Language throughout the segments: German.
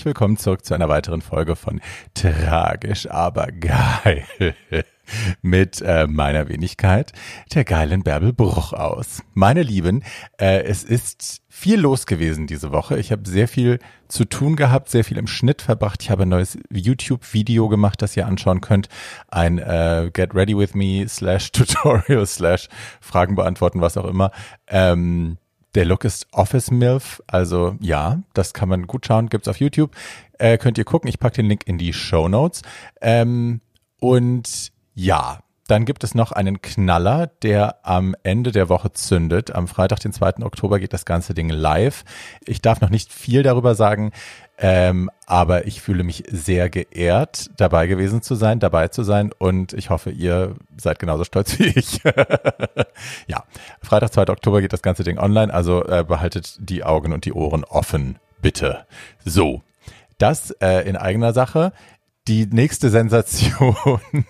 herzlich willkommen zurück zu einer weiteren Folge von Tragisch, aber geil. Mit äh, meiner Wenigkeit, der geilen Bärbel Bruch aus. Meine Lieben, äh, es ist viel los gewesen diese Woche. Ich habe sehr viel zu tun gehabt, sehr viel im Schnitt verbracht. Ich habe ein neues YouTube-Video gemacht, das ihr anschauen könnt. Ein äh, Get Ready With Me slash Tutorial slash Fragen beantworten, was auch immer. Ähm, der Look ist Office MILF, also ja, das kann man gut schauen, gibt's auf YouTube. Äh, könnt ihr gucken, ich packe den Link in die Show Notes. Ähm, und ja, dann gibt es noch einen Knaller, der am Ende der Woche zündet. Am Freitag, den 2. Oktober, geht das ganze Ding live. Ich darf noch nicht viel darüber sagen, ähm, aber ich fühle mich sehr geehrt, dabei gewesen zu sein, dabei zu sein und ich hoffe, ihr seid genauso stolz wie ich. ja, Freitag, 2. Oktober geht das ganze Ding online, also äh, behaltet die Augen und die Ohren offen, bitte. So, das äh, in eigener Sache. Die nächste Sensation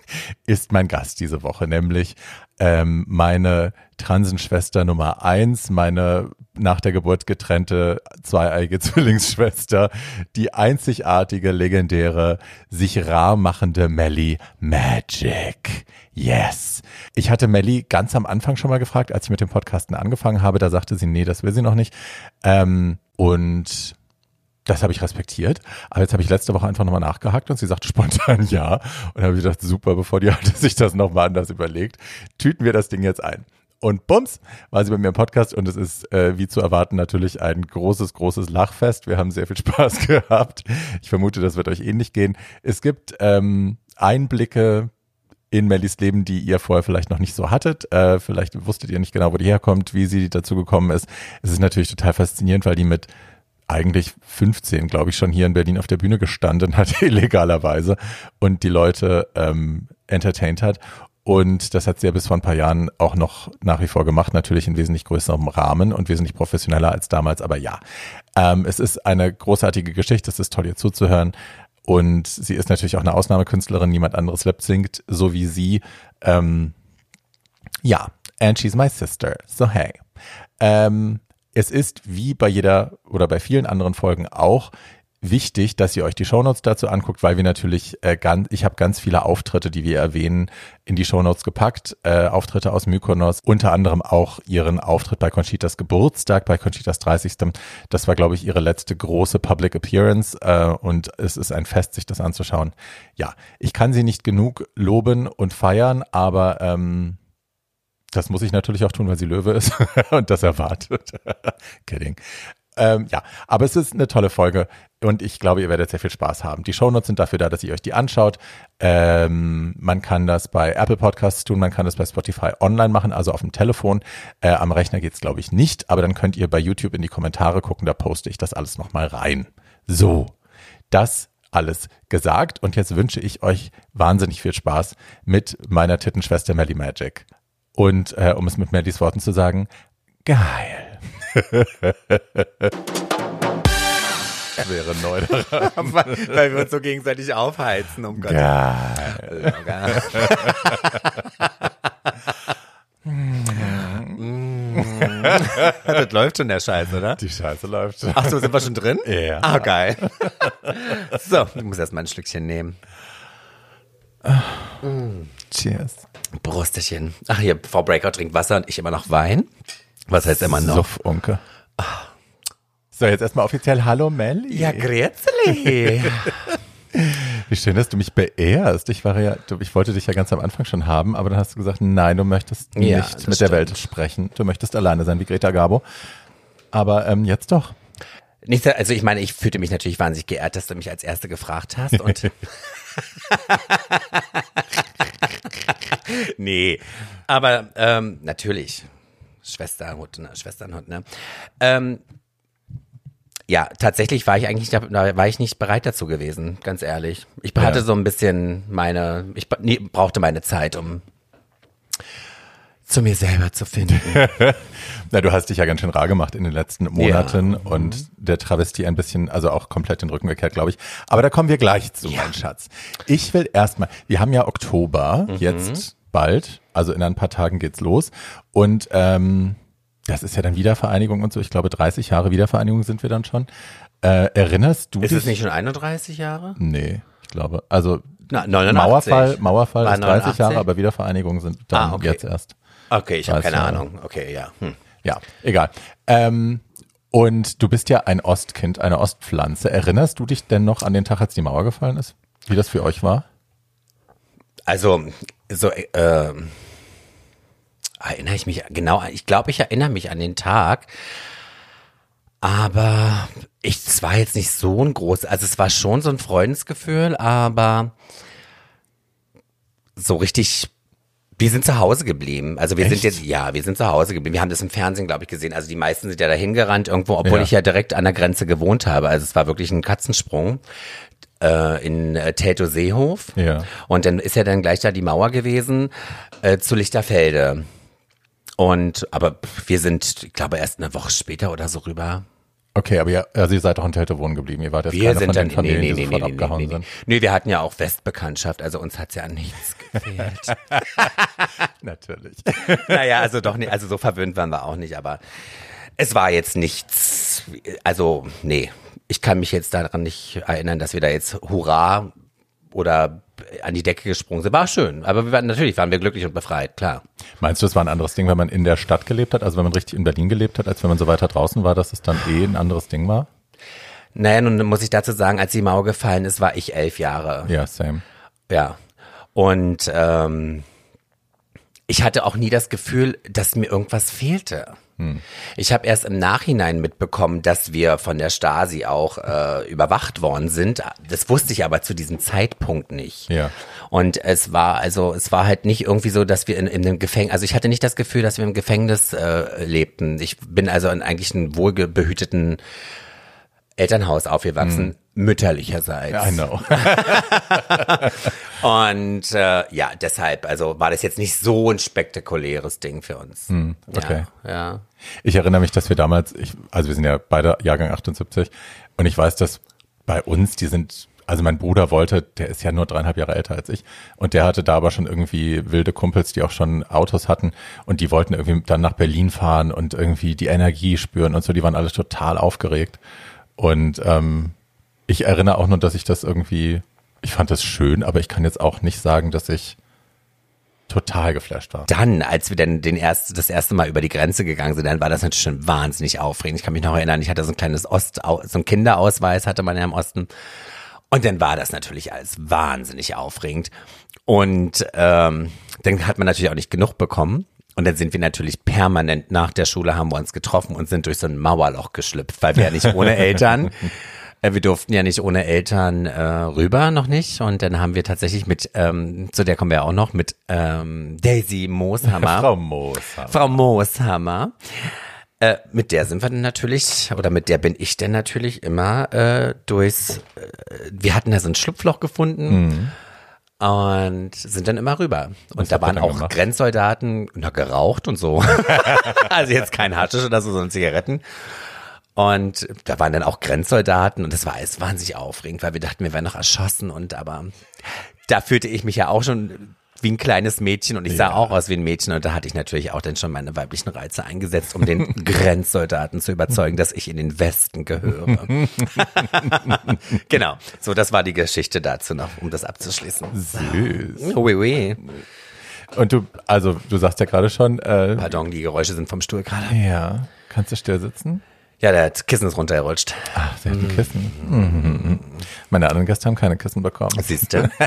ist mein Gast diese Woche, nämlich ähm, meine Transenschwester Nummer eins, meine nach der Geburt getrennte zweieige Zwillingsschwester, die einzigartige, legendäre, sich rar machende Melly Magic. Yes. Ich hatte Melly ganz am Anfang schon mal gefragt, als ich mit dem Podcasten angefangen habe. Da sagte sie, nee, das will sie noch nicht. Ähm, und das habe ich respektiert. Aber jetzt habe ich letzte Woche einfach nochmal nachgehakt und sie sagte spontan ja. Und habe ich gedacht, super, bevor die Alte sich das nochmal anders überlegt, tüten wir das Ding jetzt ein. Und bums, war sie bei mir im Podcast und es ist, äh, wie zu erwarten, natürlich ein großes, großes Lachfest. Wir haben sehr viel Spaß gehabt. Ich vermute, das wird euch ähnlich gehen. Es gibt ähm, Einblicke in Mellys Leben, die ihr vorher vielleicht noch nicht so hattet. Äh, vielleicht wusstet ihr nicht genau, wo die herkommt, wie sie dazu gekommen ist. Es ist natürlich total faszinierend, weil die mit eigentlich 15, glaube ich, schon hier in Berlin auf der Bühne gestanden hat, illegalerweise, und die Leute ähm, entertained hat. Und das hat sie ja bis vor ein paar Jahren auch noch nach wie vor gemacht, natürlich in wesentlich größerem Rahmen und wesentlich professioneller als damals. Aber ja, ähm, es ist eine großartige Geschichte, es ist toll, ihr zuzuhören. Und sie ist natürlich auch eine Ausnahmekünstlerin, niemand anderes lip singt, so wie sie. Ähm, ja, and she's my sister, so hey. Ähm, es ist wie bei jeder oder bei vielen anderen Folgen auch wichtig, dass ihr euch die Shownotes dazu anguckt, weil wir natürlich äh, ganz, ich habe ganz viele Auftritte, die wir erwähnen, in die Shownotes gepackt. Äh, Auftritte aus Mykonos, unter anderem auch ihren Auftritt bei Conchitas Geburtstag, bei Conchitas 30. Das war, glaube ich, ihre letzte große Public Appearance äh, und es ist ein Fest, sich das anzuschauen. Ja, ich kann sie nicht genug loben und feiern, aber ähm, das muss ich natürlich auch tun, weil sie Löwe ist und das erwartet. Kidding. Ähm, ja, aber es ist eine tolle Folge und ich glaube, ihr werdet sehr viel Spaß haben. Die Shownotes sind dafür da, dass ihr euch die anschaut. Ähm, man kann das bei Apple Podcasts tun, man kann das bei Spotify online machen, also auf dem Telefon. Äh, am Rechner geht's glaube ich, nicht, aber dann könnt ihr bei YouTube in die Kommentare gucken, da poste ich das alles nochmal rein. So, das alles gesagt und jetzt wünsche ich euch wahnsinnig viel Spaß mit meiner Tittenschwester Melly Magic. Und äh, um es mit Mellys Worten zu sagen, geil. wäre neu daran. Weil wir uns so gegenseitig aufheizen, um Gott. Geil. geil. das läuft schon der Scheiß, oder? Die Scheiße läuft. Ach so, sind wir schon drin? Ja. Ah, geil. So, ich muss erst mal ein Schlückchen nehmen. Cheers. Brustchen. Ach hier, Frau Breaker trinkt Wasser und ich immer noch Wein. Was heißt immer noch? Suff, Onke. So, jetzt erstmal offiziell Hallo Melli. Ja, grüezi. Wie schön, dass du mich beehrst. Ich war ja, ich wollte dich ja ganz am Anfang schon haben, aber dann hast du gesagt, nein, du möchtest nicht mit der stimmt. Welt sprechen. Du möchtest alleine sein wie Greta Garbo. Aber ähm, jetzt doch. Nicht, also ich meine, ich fühlte mich natürlich wahnsinnig geehrt, dass du mich als Erste gefragt hast und nee, aber ähm, natürlich Schwesterhut, ne? Schwesternhut, ne? Ähm, ja, tatsächlich war ich eigentlich, da war ich nicht bereit dazu gewesen, ganz ehrlich. Ich hatte Ja. so ein bisschen meine, ich nee, brauchte meine Zeit, um zu mir selber zu finden. Na, du hast dich ja ganz schön rar gemacht in den letzten Monaten und der Travestie ein bisschen, also auch komplett den Rücken gekehrt, glaube ich. Aber da kommen wir gleich zu, mein Schatz. Ich will erstmal, wir haben ja Oktober jetzt bald, also in ein paar Tagen geht's los und ähm, das ist ja dann Wiedervereinigung und so. Ich glaube, 30 Jahre Wiedervereinigung sind wir dann schon. Äh, erinnerst du Ist dich? es nicht schon 31 Jahre? Nee, ich glaube. Also Na, 89. Mauerfall, Mauerfall War ist 30 Jahre, 89? aber Wiedervereinigung sind dann Ah, okay. jetzt erst. Okay, ich habe keine ja. Ahnung. Okay, ja. Hm. Ja, egal. Ähm, und du bist ja ein Ostkind, eine Ostpflanze. Erinnerst du dich denn noch an den Tag, als die Mauer gefallen ist? Wie das für euch war? Also, so, äh, erinnere ich mich genau, ich glaube, ich erinnere mich an den Tag, aber ich, es war jetzt nicht so ein groß, also es war schon so ein Freundesgefühl, aber so richtig, wir sind zu Hause geblieben. Also wir Echt? sind jetzt, ja, wir sind zu Hause geblieben. Wir haben das im Fernsehen, glaube ich, gesehen. Also die meisten sind ja dahin gerannt irgendwo, obwohl Ja. ich ja direkt an der Grenze gewohnt habe. Also es war wirklich ein Katzensprung äh, in äh, Tätow-Seehof. Ja. Und dann ist ja dann gleich da die Mauer gewesen äh, zu Lichterfelde. Und aber wir sind, ich glaube, erst eine Woche später oder so rüber. Okay, aber ihr, also ihr seid doch in Teltow wohnen geblieben. Ihr wart jetzt Wir keine sind von dann den Familien, nee, nee, die sofort nee, nee, abgehauen nee, nee. sind. nee, wir hatten ja auch Westbekanntschaft, also uns hat's ja an nichts gefehlt. Natürlich. naja, also doch nicht, also so verwöhnt waren wir auch nicht, aber es war jetzt nichts, also nee, ich kann mich jetzt daran nicht erinnern, dass wir da jetzt Hurra oder an die Decke gesprungen sind. War schön, aber wir waren, natürlich waren wir glücklich und befreit, klar. Meinst du, es war ein anderes Ding, wenn man in der Stadt gelebt hat, also wenn man richtig in Berlin gelebt hat, als wenn man so weiter draußen war, dass es dann eh ein anderes Ding war? Naja, nun muss ich dazu sagen, als die Mauer gefallen ist, war ich elf Jahre. Ja, same. Ja. Und ähm, ich hatte auch nie das Gefühl, dass mir irgendwas fehlte. Ich habe erst im Nachhinein mitbekommen, dass wir von der Stasi auch äh, überwacht worden sind. Das wusste ich aber zu diesem Zeitpunkt nicht. Ja. Und es war also, es war halt nicht irgendwie so, dass wir in, in einem Gefängnis, also ich hatte nicht das Gefühl, dass wir im Gefängnis äh, lebten. Ich bin also in eigentlich einem wohlbehüteten Elternhaus aufgewachsen, mütterlicherseits. I know. Und äh, ja, deshalb, also war das jetzt nicht so ein spektakuläres Ding für uns. Hm, okay. Ja, ja. Ich erinnere mich, dass wir damals, ich, also wir sind ja beide Jahrgang 78 und ich weiß, dass bei uns, die sind, also mein Bruder wollte, der ist ja nur dreieinhalb Jahre älter als ich und der hatte da aber schon irgendwie wilde Kumpels, die auch schon Autos hatten und die wollten irgendwie dann nach Berlin fahren und irgendwie die Energie spüren und so, die waren alle total aufgeregt und ähm, ich erinnere auch nur, dass ich das irgendwie, ich fand das schön, aber ich kann jetzt auch nicht sagen, dass ich total geflasht war. Dann, als wir dann den erst, das erste Mal über die Grenze gegangen sind, dann war das natürlich schon wahnsinnig aufregend. Ich kann mich noch erinnern, ich hatte so ein kleines Ost, so ein Kinderausweis hatte man ja im Osten. Und dann war das natürlich alles wahnsinnig aufregend. Und ähm, dann hat man natürlich auch nicht genug bekommen. Und dann sind wir natürlich permanent nach der Schule haben wir uns getroffen und sind durch so ein Mauerloch geschlüpft, weil wir ja nicht ohne Eltern, wir durften ja nicht ohne Eltern äh, rüber, noch nicht. Und dann haben wir tatsächlich mit, ähm, zu der kommen wir ja auch noch, mit ähm, Daisy Mooshammer. Frau Moos. Frau Mooshammer. Äh, mit der sind wir dann natürlich, oder mit der bin ich dann natürlich immer äh, durchs, äh, wir hatten da so ein Schlupfloch gefunden und sind dann immer rüber. Und da habt ihr waren auch gemacht? Grenzsoldaten, na, geraucht und so. also jetzt kein Haschisch oder so, sondern Zigaretten. Und da waren dann auch Grenzsoldaten und das war alles wahnsinnig aufregend, weil wir dachten, wir wären noch erschossen und aber da fühlte ich mich ja auch schon wie ein kleines Mädchen und ich sah Ja. auch aus wie ein Mädchen und da hatte ich natürlich auch dann schon meine weiblichen Reize eingesetzt, um den Grenzsoldaten zu überzeugen, dass ich in den Westen gehöre. genau, so das war die Geschichte dazu noch, um das abzuschließen. Süß. Oui, oui. Und du, also du sagst ja gerade schon, äh, Pardon, die Geräusche sind vom Stuhl gerade. ja, kannst du still sitzen? Ja, der Kissen ist runtergerutscht. Ach, sie hat ein Kissen. Mhm. Meine anderen Gäste haben keine Kissen bekommen. Siehst du?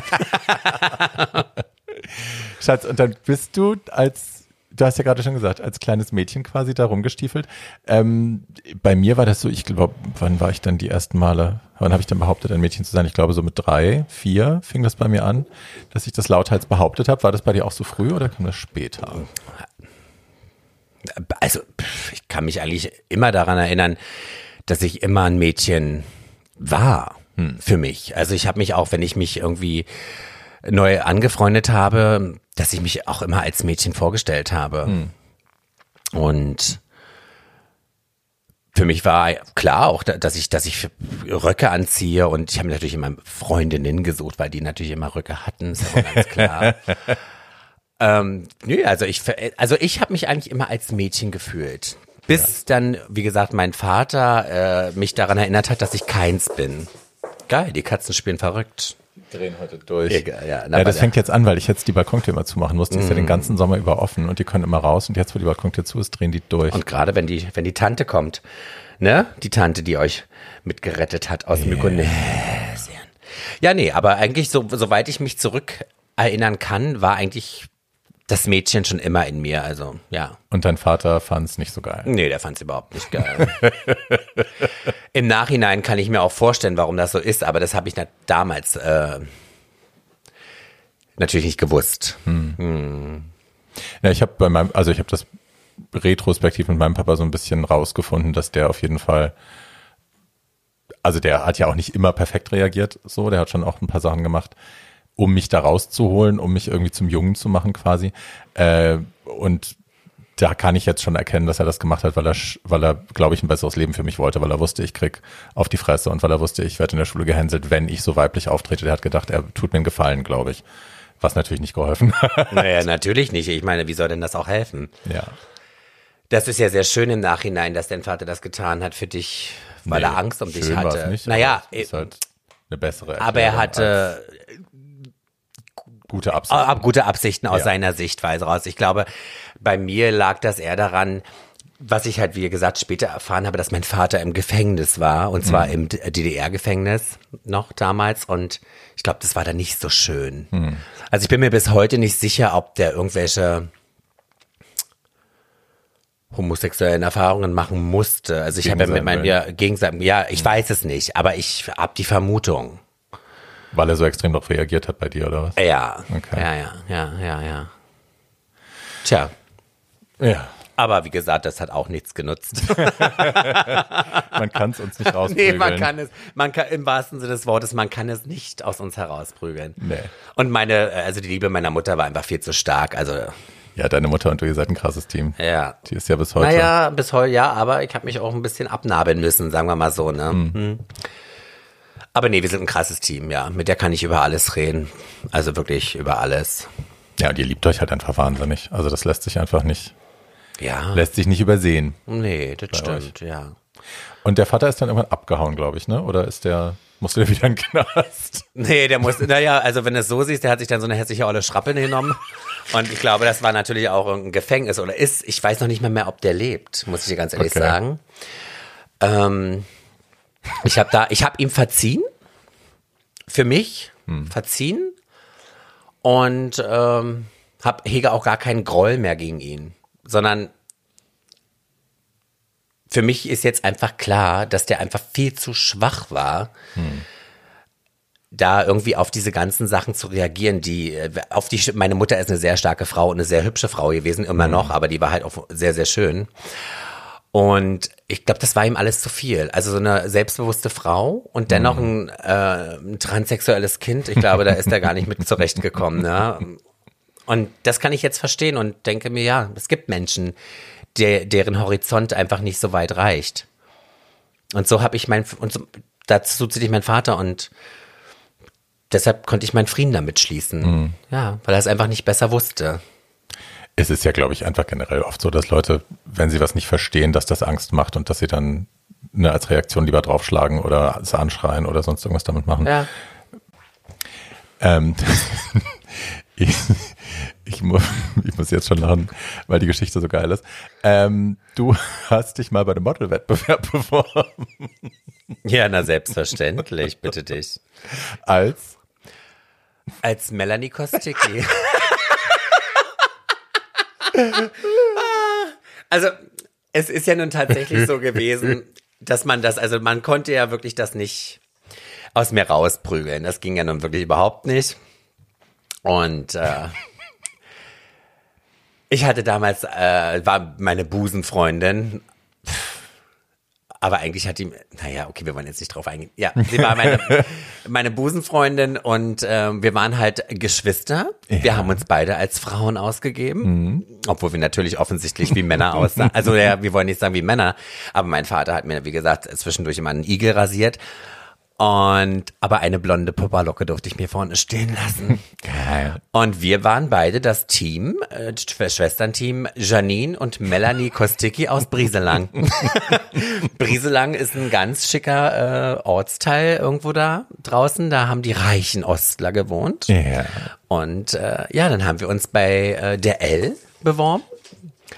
Schatz, und dann bist du als, du hast ja gerade schon gesagt, als kleines Mädchen quasi da rumgestiefelt. Ähm, bei mir war das so, ich glaube, wann war ich dann die ersten Male, wann habe ich dann behauptet, ein Mädchen zu sein? Ich glaube, so mit drei, vier fing das bei mir an, dass ich das lauthals behauptet habe. War das bei dir auch so früh oder kam das später? Also, ich kann mich eigentlich immer daran erinnern, dass ich immer ein Mädchen war für mich. Also ich habe mich auch, wenn ich mich irgendwie neu angefreundet habe, dass ich mich auch immer als Mädchen vorgestellt habe. Und für mich war klar auch, da- dass ich, dass ich Röcke anziehe und ich habe natürlich immer Freundinnen gesucht, weil die natürlich immer Röcke hatten, ist aber ganz klar. ähm, nö, also ich, also ich habe mich eigentlich immer als Mädchen gefühlt. Bis dann, wie gesagt, mein Vater äh, mich daran erinnert hat, dass ich keins bin. Geil, die Katzen spielen verrückt. Drehen heute durch. Egal, ja, ja, das fängt jetzt an, weil ich jetzt die Balkontür immer zumachen musste. Die ist ja den ganzen Sommer über offen und die können immer raus. Und jetzt, wo die Balkontür zu ist, drehen die durch. Und gerade wenn die, wenn die Tante kommt, ne? Die Tante, die euch mitgerettet hat aus Mykonesien. Ja, nee, aber eigentlich, so, soweit ich mich zurück erinnern kann, war eigentlich das Mädchen schon immer in mir, also ja. Und dein Vater fand es nicht so geil. Nee, der fand es überhaupt nicht geil. Im Nachhinein kann ich mir auch vorstellen, warum das so ist, aber das habe ich damals äh, natürlich nicht gewusst. Hm. Ja, ich habe bei meinem, also ich habe das retrospektiv mit meinem Papa so ein bisschen rausgefunden, dass der auf jeden Fall, also der hat ja auch nicht immer perfekt reagiert, so, der hat schon auch ein paar Sachen gemacht, um mich da rauszuholen, um mich irgendwie zum Jungen zu machen quasi. Äh, und da kann ich jetzt schon erkennen, dass er das gemacht hat, weil er, weil er, glaube ich, ein besseres Leben für mich wollte, weil er wusste, ich krieg auf die Fresse und weil er wusste, ich werde in der Schule gehänselt, wenn ich so weiblich auftrete. Der hat gedacht, er tut mir einen Gefallen, glaube ich. Was natürlich nicht geholfen hat. Naja, natürlich nicht. Ich meine, wie soll denn das auch helfen? Ja. Das ist ja sehr schön im Nachhinein, dass dein Vater das getan hat für dich, weil Nee, er Angst um dich hatte. Nicht, naja, halt eine bessere aber er Erklärung hatte gute Absicht. ab gute Absichten aus Ja. seiner Sichtweise raus. Ich glaube, bei mir lag das eher daran, was ich halt, wie gesagt, später erfahren habe, dass mein Vater im Gefängnis war und zwar im D- DDR-Gefängnis noch damals und ich glaube, das war dann nicht so schön. Also ich bin mir bis heute nicht sicher, ob der irgendwelche homosexuellen Erfahrungen machen musste. Also ich habe ja mit meinem ja, gegen sein, ja, ich weiß es nicht, aber ich habe die Vermutung. Weil er so extrem darauf reagiert hat bei dir, oder was? Ja, Okay. ja, ja, ja, ja, ja. Tja, Ja. aber wie gesagt, das hat auch nichts genutzt. Man kann es uns nicht nee, rausprügeln. man kann es, man kann im wahrsten Sinne des Wortes, man kann es nicht aus uns herausprügeln. Nee. Und meine, also die Liebe meiner Mutter war einfach viel zu stark. Also Ja, deine Mutter und du, ihr seid ein krasses Team. ja. Die ist ja bis heute. Naja, bis heute ja, aber ich habe mich auch ein bisschen abnabeln müssen, sagen wir mal so, ne? Hm. Aber nee, wir sind ein krasses Team, ja. Mit der kann ich über alles reden. Also wirklich über alles. Ja, und ihr liebt euch halt einfach wahnsinnig. Also das lässt sich einfach nicht, Ja. lässt sich nicht übersehen. Nee, das stimmt, ja. Und der Vater ist dann irgendwann abgehauen, glaube ich, ne? Oder ist der, musste der wieder in den Knast? Nee, der muss, naja, also wenn du es so siehst, der hat sich dann so eine hässliche olle Schrappe genommen. Und ich glaube, das war natürlich auch irgendein Gefängnis oder ist, ich weiß noch nicht mal mehr, ob der lebt, muss ich dir ganz ehrlich Okay. sagen. Ähm, ich habe da, ich habe ihm verziehen, für mich verziehen. Und ähm, hab, hege auch gar keinen Groll mehr gegen ihn, sondern für mich ist jetzt einfach klar, dass der einfach viel zu schwach war, da irgendwie auf diese ganzen Sachen zu reagieren, die äh, auf die meine Mutter ist eine sehr starke Frau und eine sehr hübsche Frau gewesen immer noch, aber die war halt auch sehr sehr schön. Und ich glaube, das war ihm alles zu viel. Also so eine selbstbewusste Frau und dennoch ein, äh, ein transsexuelles Kind. Ich glaube, da ist er gar nicht mit zurechtgekommen. Ne? Und das kann ich jetzt verstehen und denke mir, ja, es gibt Menschen, der, deren Horizont einfach nicht so weit reicht. Und so habe ich mein, und so, dazu zählte ich mein Vater und deshalb konnte ich meinen Frieden damit schließen. Ja, weil er es einfach nicht besser wusste. Es ist ja, glaube ich, einfach generell oft so, dass Leute, wenn sie was nicht verstehen, dass das Angst macht und dass sie dann ne, als Reaktion lieber draufschlagen oder es anschreien oder sonst irgendwas damit machen. Ja. Ähm, ich, ich, mu ich muss jetzt schon lachen, weil die Geschichte so geil ist. Ähm, du hast dich mal bei dem Modelwettbewerb beworben Ja, na selbstverständlich, bitte dich. als Als Melanie Kosticki. Also, es ist ja nun tatsächlich so gewesen, dass man das, also man konnte ja wirklich das nicht aus mir rausprügeln. Das ging ja nun wirklich überhaupt nicht. Und äh, ich hatte damals, äh, war meine Busenfreundin, aber eigentlich hat die, naja, okay, wir wollen jetzt nicht drauf eingehen. Ja, sie war meine, meine Busenfreundin und ähm, wir waren halt Geschwister. Wir haben uns beide als Frauen ausgegeben, obwohl wir natürlich offensichtlich wie Männer aussahen. Also ja, wir wollen nicht sagen wie Männer, aber mein Vater hat mir, wie gesagt, zwischendurch immer einen Igel rasiert. Und aber eine blonde Popperlocke durfte ich mir vorne stehen lassen. Geil. Und wir waren beide das Team, äh, Schw- Schwesternteam Janine und Melanie Kosticki aus Brieselang. Brieselang ist ein ganz schicker äh, Ortsteil irgendwo da draußen. Da haben die reichen Ostler gewohnt. Ja. Und äh, ja, dann haben wir uns bei äh, der L beworben.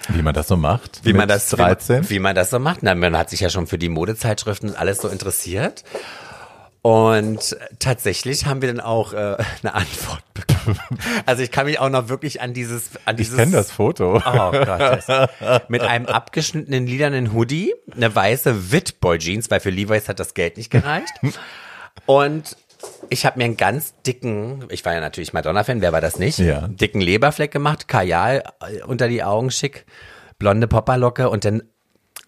Wie man das so macht. Wie man das 13. Wie man, wie man das so macht. Na, man hat sich ja schon für die Modezeitschriften und alles so interessiert. Und tatsächlich haben wir dann auch äh, eine Antwort bekommen. Also ich kann mich auch noch wirklich an dieses, an ich dieses. kenne das Foto. Oh Gott. Mit einem abgeschnittenen lilanen Hoodie, eine weiße Witboy Jeans, weil für Levi's hat das Geld nicht gereicht. Und ich habe mir einen ganz dicken, ich war ja natürlich Madonna-Fan, wer war das nicht? Ja. Dicken Leberfleck gemacht, Kajal äh, unter die Augen schick, blonde Popperlocke und dann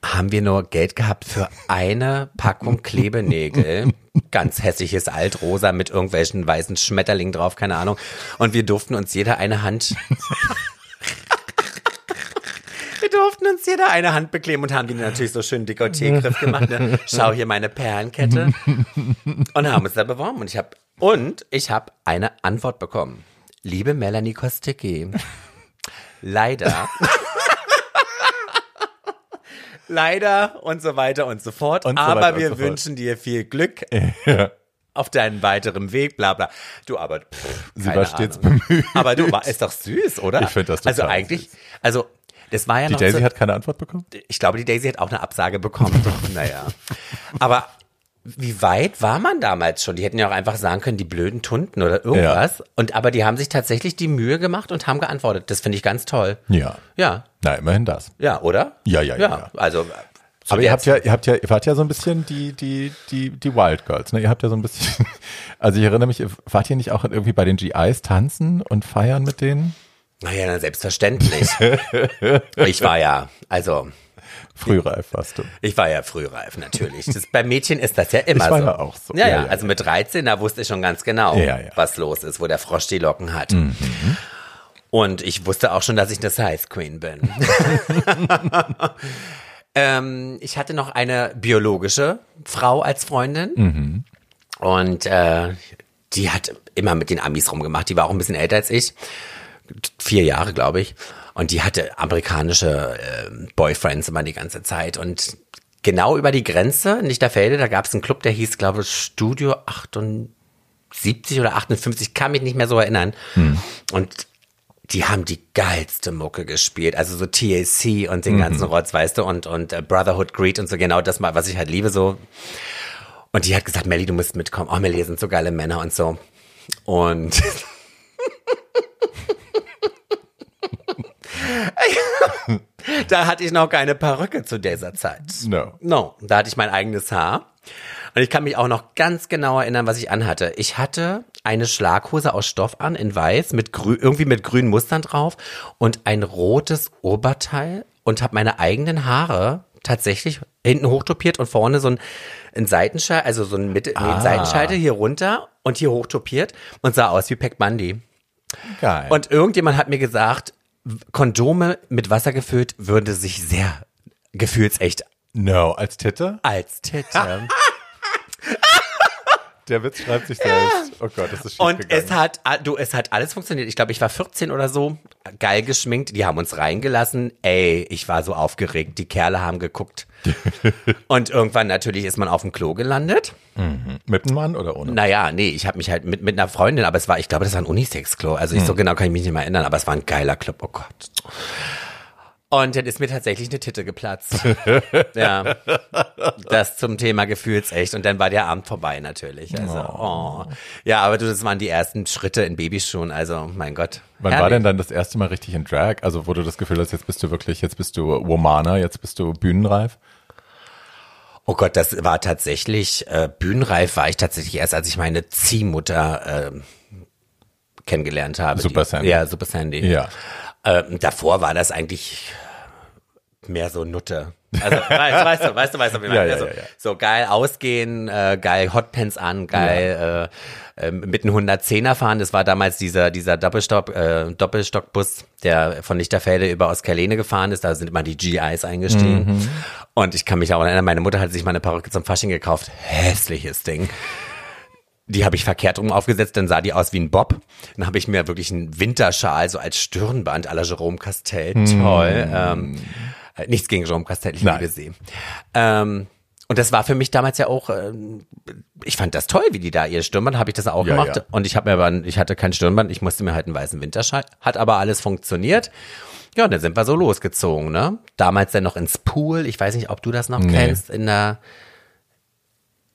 haben wir nur Geld gehabt für eine Packung Klebenägel. Ganz hässliches Altrosa mit irgendwelchen weißen Schmetterlingen drauf, keine Ahnung. Und wir durften uns jeder eine Hand wir durften uns jeder eine Hand bekleben und haben die natürlich so schön Dekolleté-Griff gemacht. Ne? Schau hier meine Perlenkette. Und haben uns da beworben. Und ich habe und ich habe eine Antwort bekommen. Liebe Melanie Kosticki, leider. Leider und so weiter und so fort. Und so aber wir so wünschen dir viel Glück Ja. auf deinen weiteren Weg, bla bla. Du, aber pff, Sie war stets Ahnung. bemüht. Aber du, war, ist doch süß, oder? Ich find das Also total eigentlich, also das war ja Die noch Daisy so, hat keine Antwort bekommen? ich glaube, die Daisy hat auch eine Absage bekommen. naja. Aber wie weit war man damals schon? Die hätten ja auch einfach sagen können, die blöden Tunden oder irgendwas. Und aber die haben sich tatsächlich die Mühe gemacht und haben geantwortet. Das finde ich ganz toll. Ja. Ja, Na, immerhin das. ja, oder? Ja, ja, ja, ja. Also. zu Aber ihr habt ja, ihr habt ja, ihr wart ja so ein bisschen die, die, die, die Wild Girls, ne? Ihr habt ja so ein bisschen, also ich erinnere mich, wart ihr nicht auch irgendwie bei den GIs tanzen und feiern mit denen? Naja, na, selbstverständlich. ich war ja, also, Frühreif warst du. ich war ja frühreif, natürlich. Das, bei Mädchen ist das ja immer Ich war so. ja auch so. Ja, Ja, ja, also mit 13, da wusste ich schon ganz genau, Ja, ja. was los ist, wo der Frosch die Locken hat. Mhm. Und ich wusste auch schon, dass ich eine Size Queen bin. ähm, ich hatte noch eine biologische Frau als Freundin. Mhm. Und äh, die hat immer mit den Amis rumgemacht. Die war auch ein bisschen älter als ich. Vier Jahre, glaube ich. Und die hatte amerikanische äh, Boyfriends immer die ganze Zeit. Und genau über die Grenze, in Lichterfelde, da gab es einen Club, der hieß, glaube ich, Studio 78 oder 58, kann mich nicht mehr so erinnern. Und die haben die geilste Mucke gespielt. Also so TAC und den ganzen Rotz, weißt du, und, und äh, Brotherhood Greed und so genau das mal, was ich halt liebe, so. Und die hat gesagt, Melly, du musst mitkommen. Oh, Melly, sind so geile Männer und so. Und da hatte ich noch keine Perücke zu dieser Zeit. No. No, da hatte ich mein eigenes Haar. Und ich kann mich auch noch ganz genau erinnern, was ich anhatte. Ich hatte eine Schlaghose aus Stoff an, in weiß, mit grü irgendwie mit grünen Mustern drauf und ein rotes Oberteil und habe meine eigenen Haare tatsächlich hinten hochtopiert und vorne so ein, ein Seitenschal, also so ein Mitte, Ah. nee, Seitenschalter hier runter und hier hochtopiert und sah aus wie Peck Bundy. Geil. Und irgendjemand hat mir gesagt, Kondome mit Wasser gefüllt würde sich sehr gefühlsecht no, als Titte? als Titte. Der Witz schreibt sich selbst. Oh Gott, das ist schief Und gegangen. es hat, du, es hat alles funktioniert. Ich glaube, ich war 14 oder so, geil geschminkt. Die haben uns reingelassen. Ey, ich war so aufgeregt. Die Kerle haben geguckt. Und irgendwann natürlich ist man auf dem Klo gelandet. Mit einem Mann oder ohne? Naja, nee, ich habe mich halt mit, mit einer Freundin, aber es war, ich glaube, das war ein Unisex-Klo. Also ich so genau kann ich mich nicht mehr erinnern, aber es war ein geiler Club. Oh Gott. Und dann ist mir tatsächlich eine Titte geplatzt. ja. Das zum Thema Gefühlsecht. Und dann war der Abend vorbei natürlich. Also, oh. Ja, aber du, das waren die ersten Schritte in Babyschuhen. Also, mein Gott. Wann war Herrlich. denn dann das erste Mal richtig in Drag? Also wo du das Gefühl hast, jetzt bist du wirklich, jetzt bist du Womana, jetzt bist du bühnenreif? Oh Gott, das war tatsächlich, äh, bühnenreif war ich tatsächlich erst, als ich meine Ziehmutter ähm, kennengelernt habe. Super Sandy. Ja, Super Sandy. Ja. Ähm, davor war das eigentlich mehr so Nutte. Also, weißt, weißt du, weißt du, weißt du, wie ich Ja, meine? ja, also, ja. So geil ausgehen, äh, geil Hotpants an, geil äh, äh, mit einem 110er fahren. Das war damals dieser, dieser Doppelstock, äh, Doppelstockbus, der von Lichterfelde über Oskerlehne gefahren ist. Da sind immer die GIs eingestiegen. Mhm. Und ich kann mich auch erinnern, meine Mutter hat sich mal eine Perücke zum Fasching gekauft. Hässliches Ding. Die habe ich verkehrt rum aufgesetzt, dann sah die aus wie ein Bob. Dann habe ich mir wirklich einen Winterschal so als Stirnband à la Jerome Castel. Toll. Ähm, äh, nichts gegen Jerome Castel, ich. Nein. liebe sie. Ähm, und das war für mich damals ja auch, ähm, ich fand das toll, wie die da ihr Stirnband, habe ich das auch Ja, gemacht. ja. Und ich habe mir aber, ich hatte kein Stirnband, ich musste mir halt einen weißen Winterschal. Hat aber alles funktioniert. Ja, und dann sind wir so losgezogen, ne? Damals dann noch ins Pool. Ich weiß nicht, ob du das noch Nee. kennst, in der,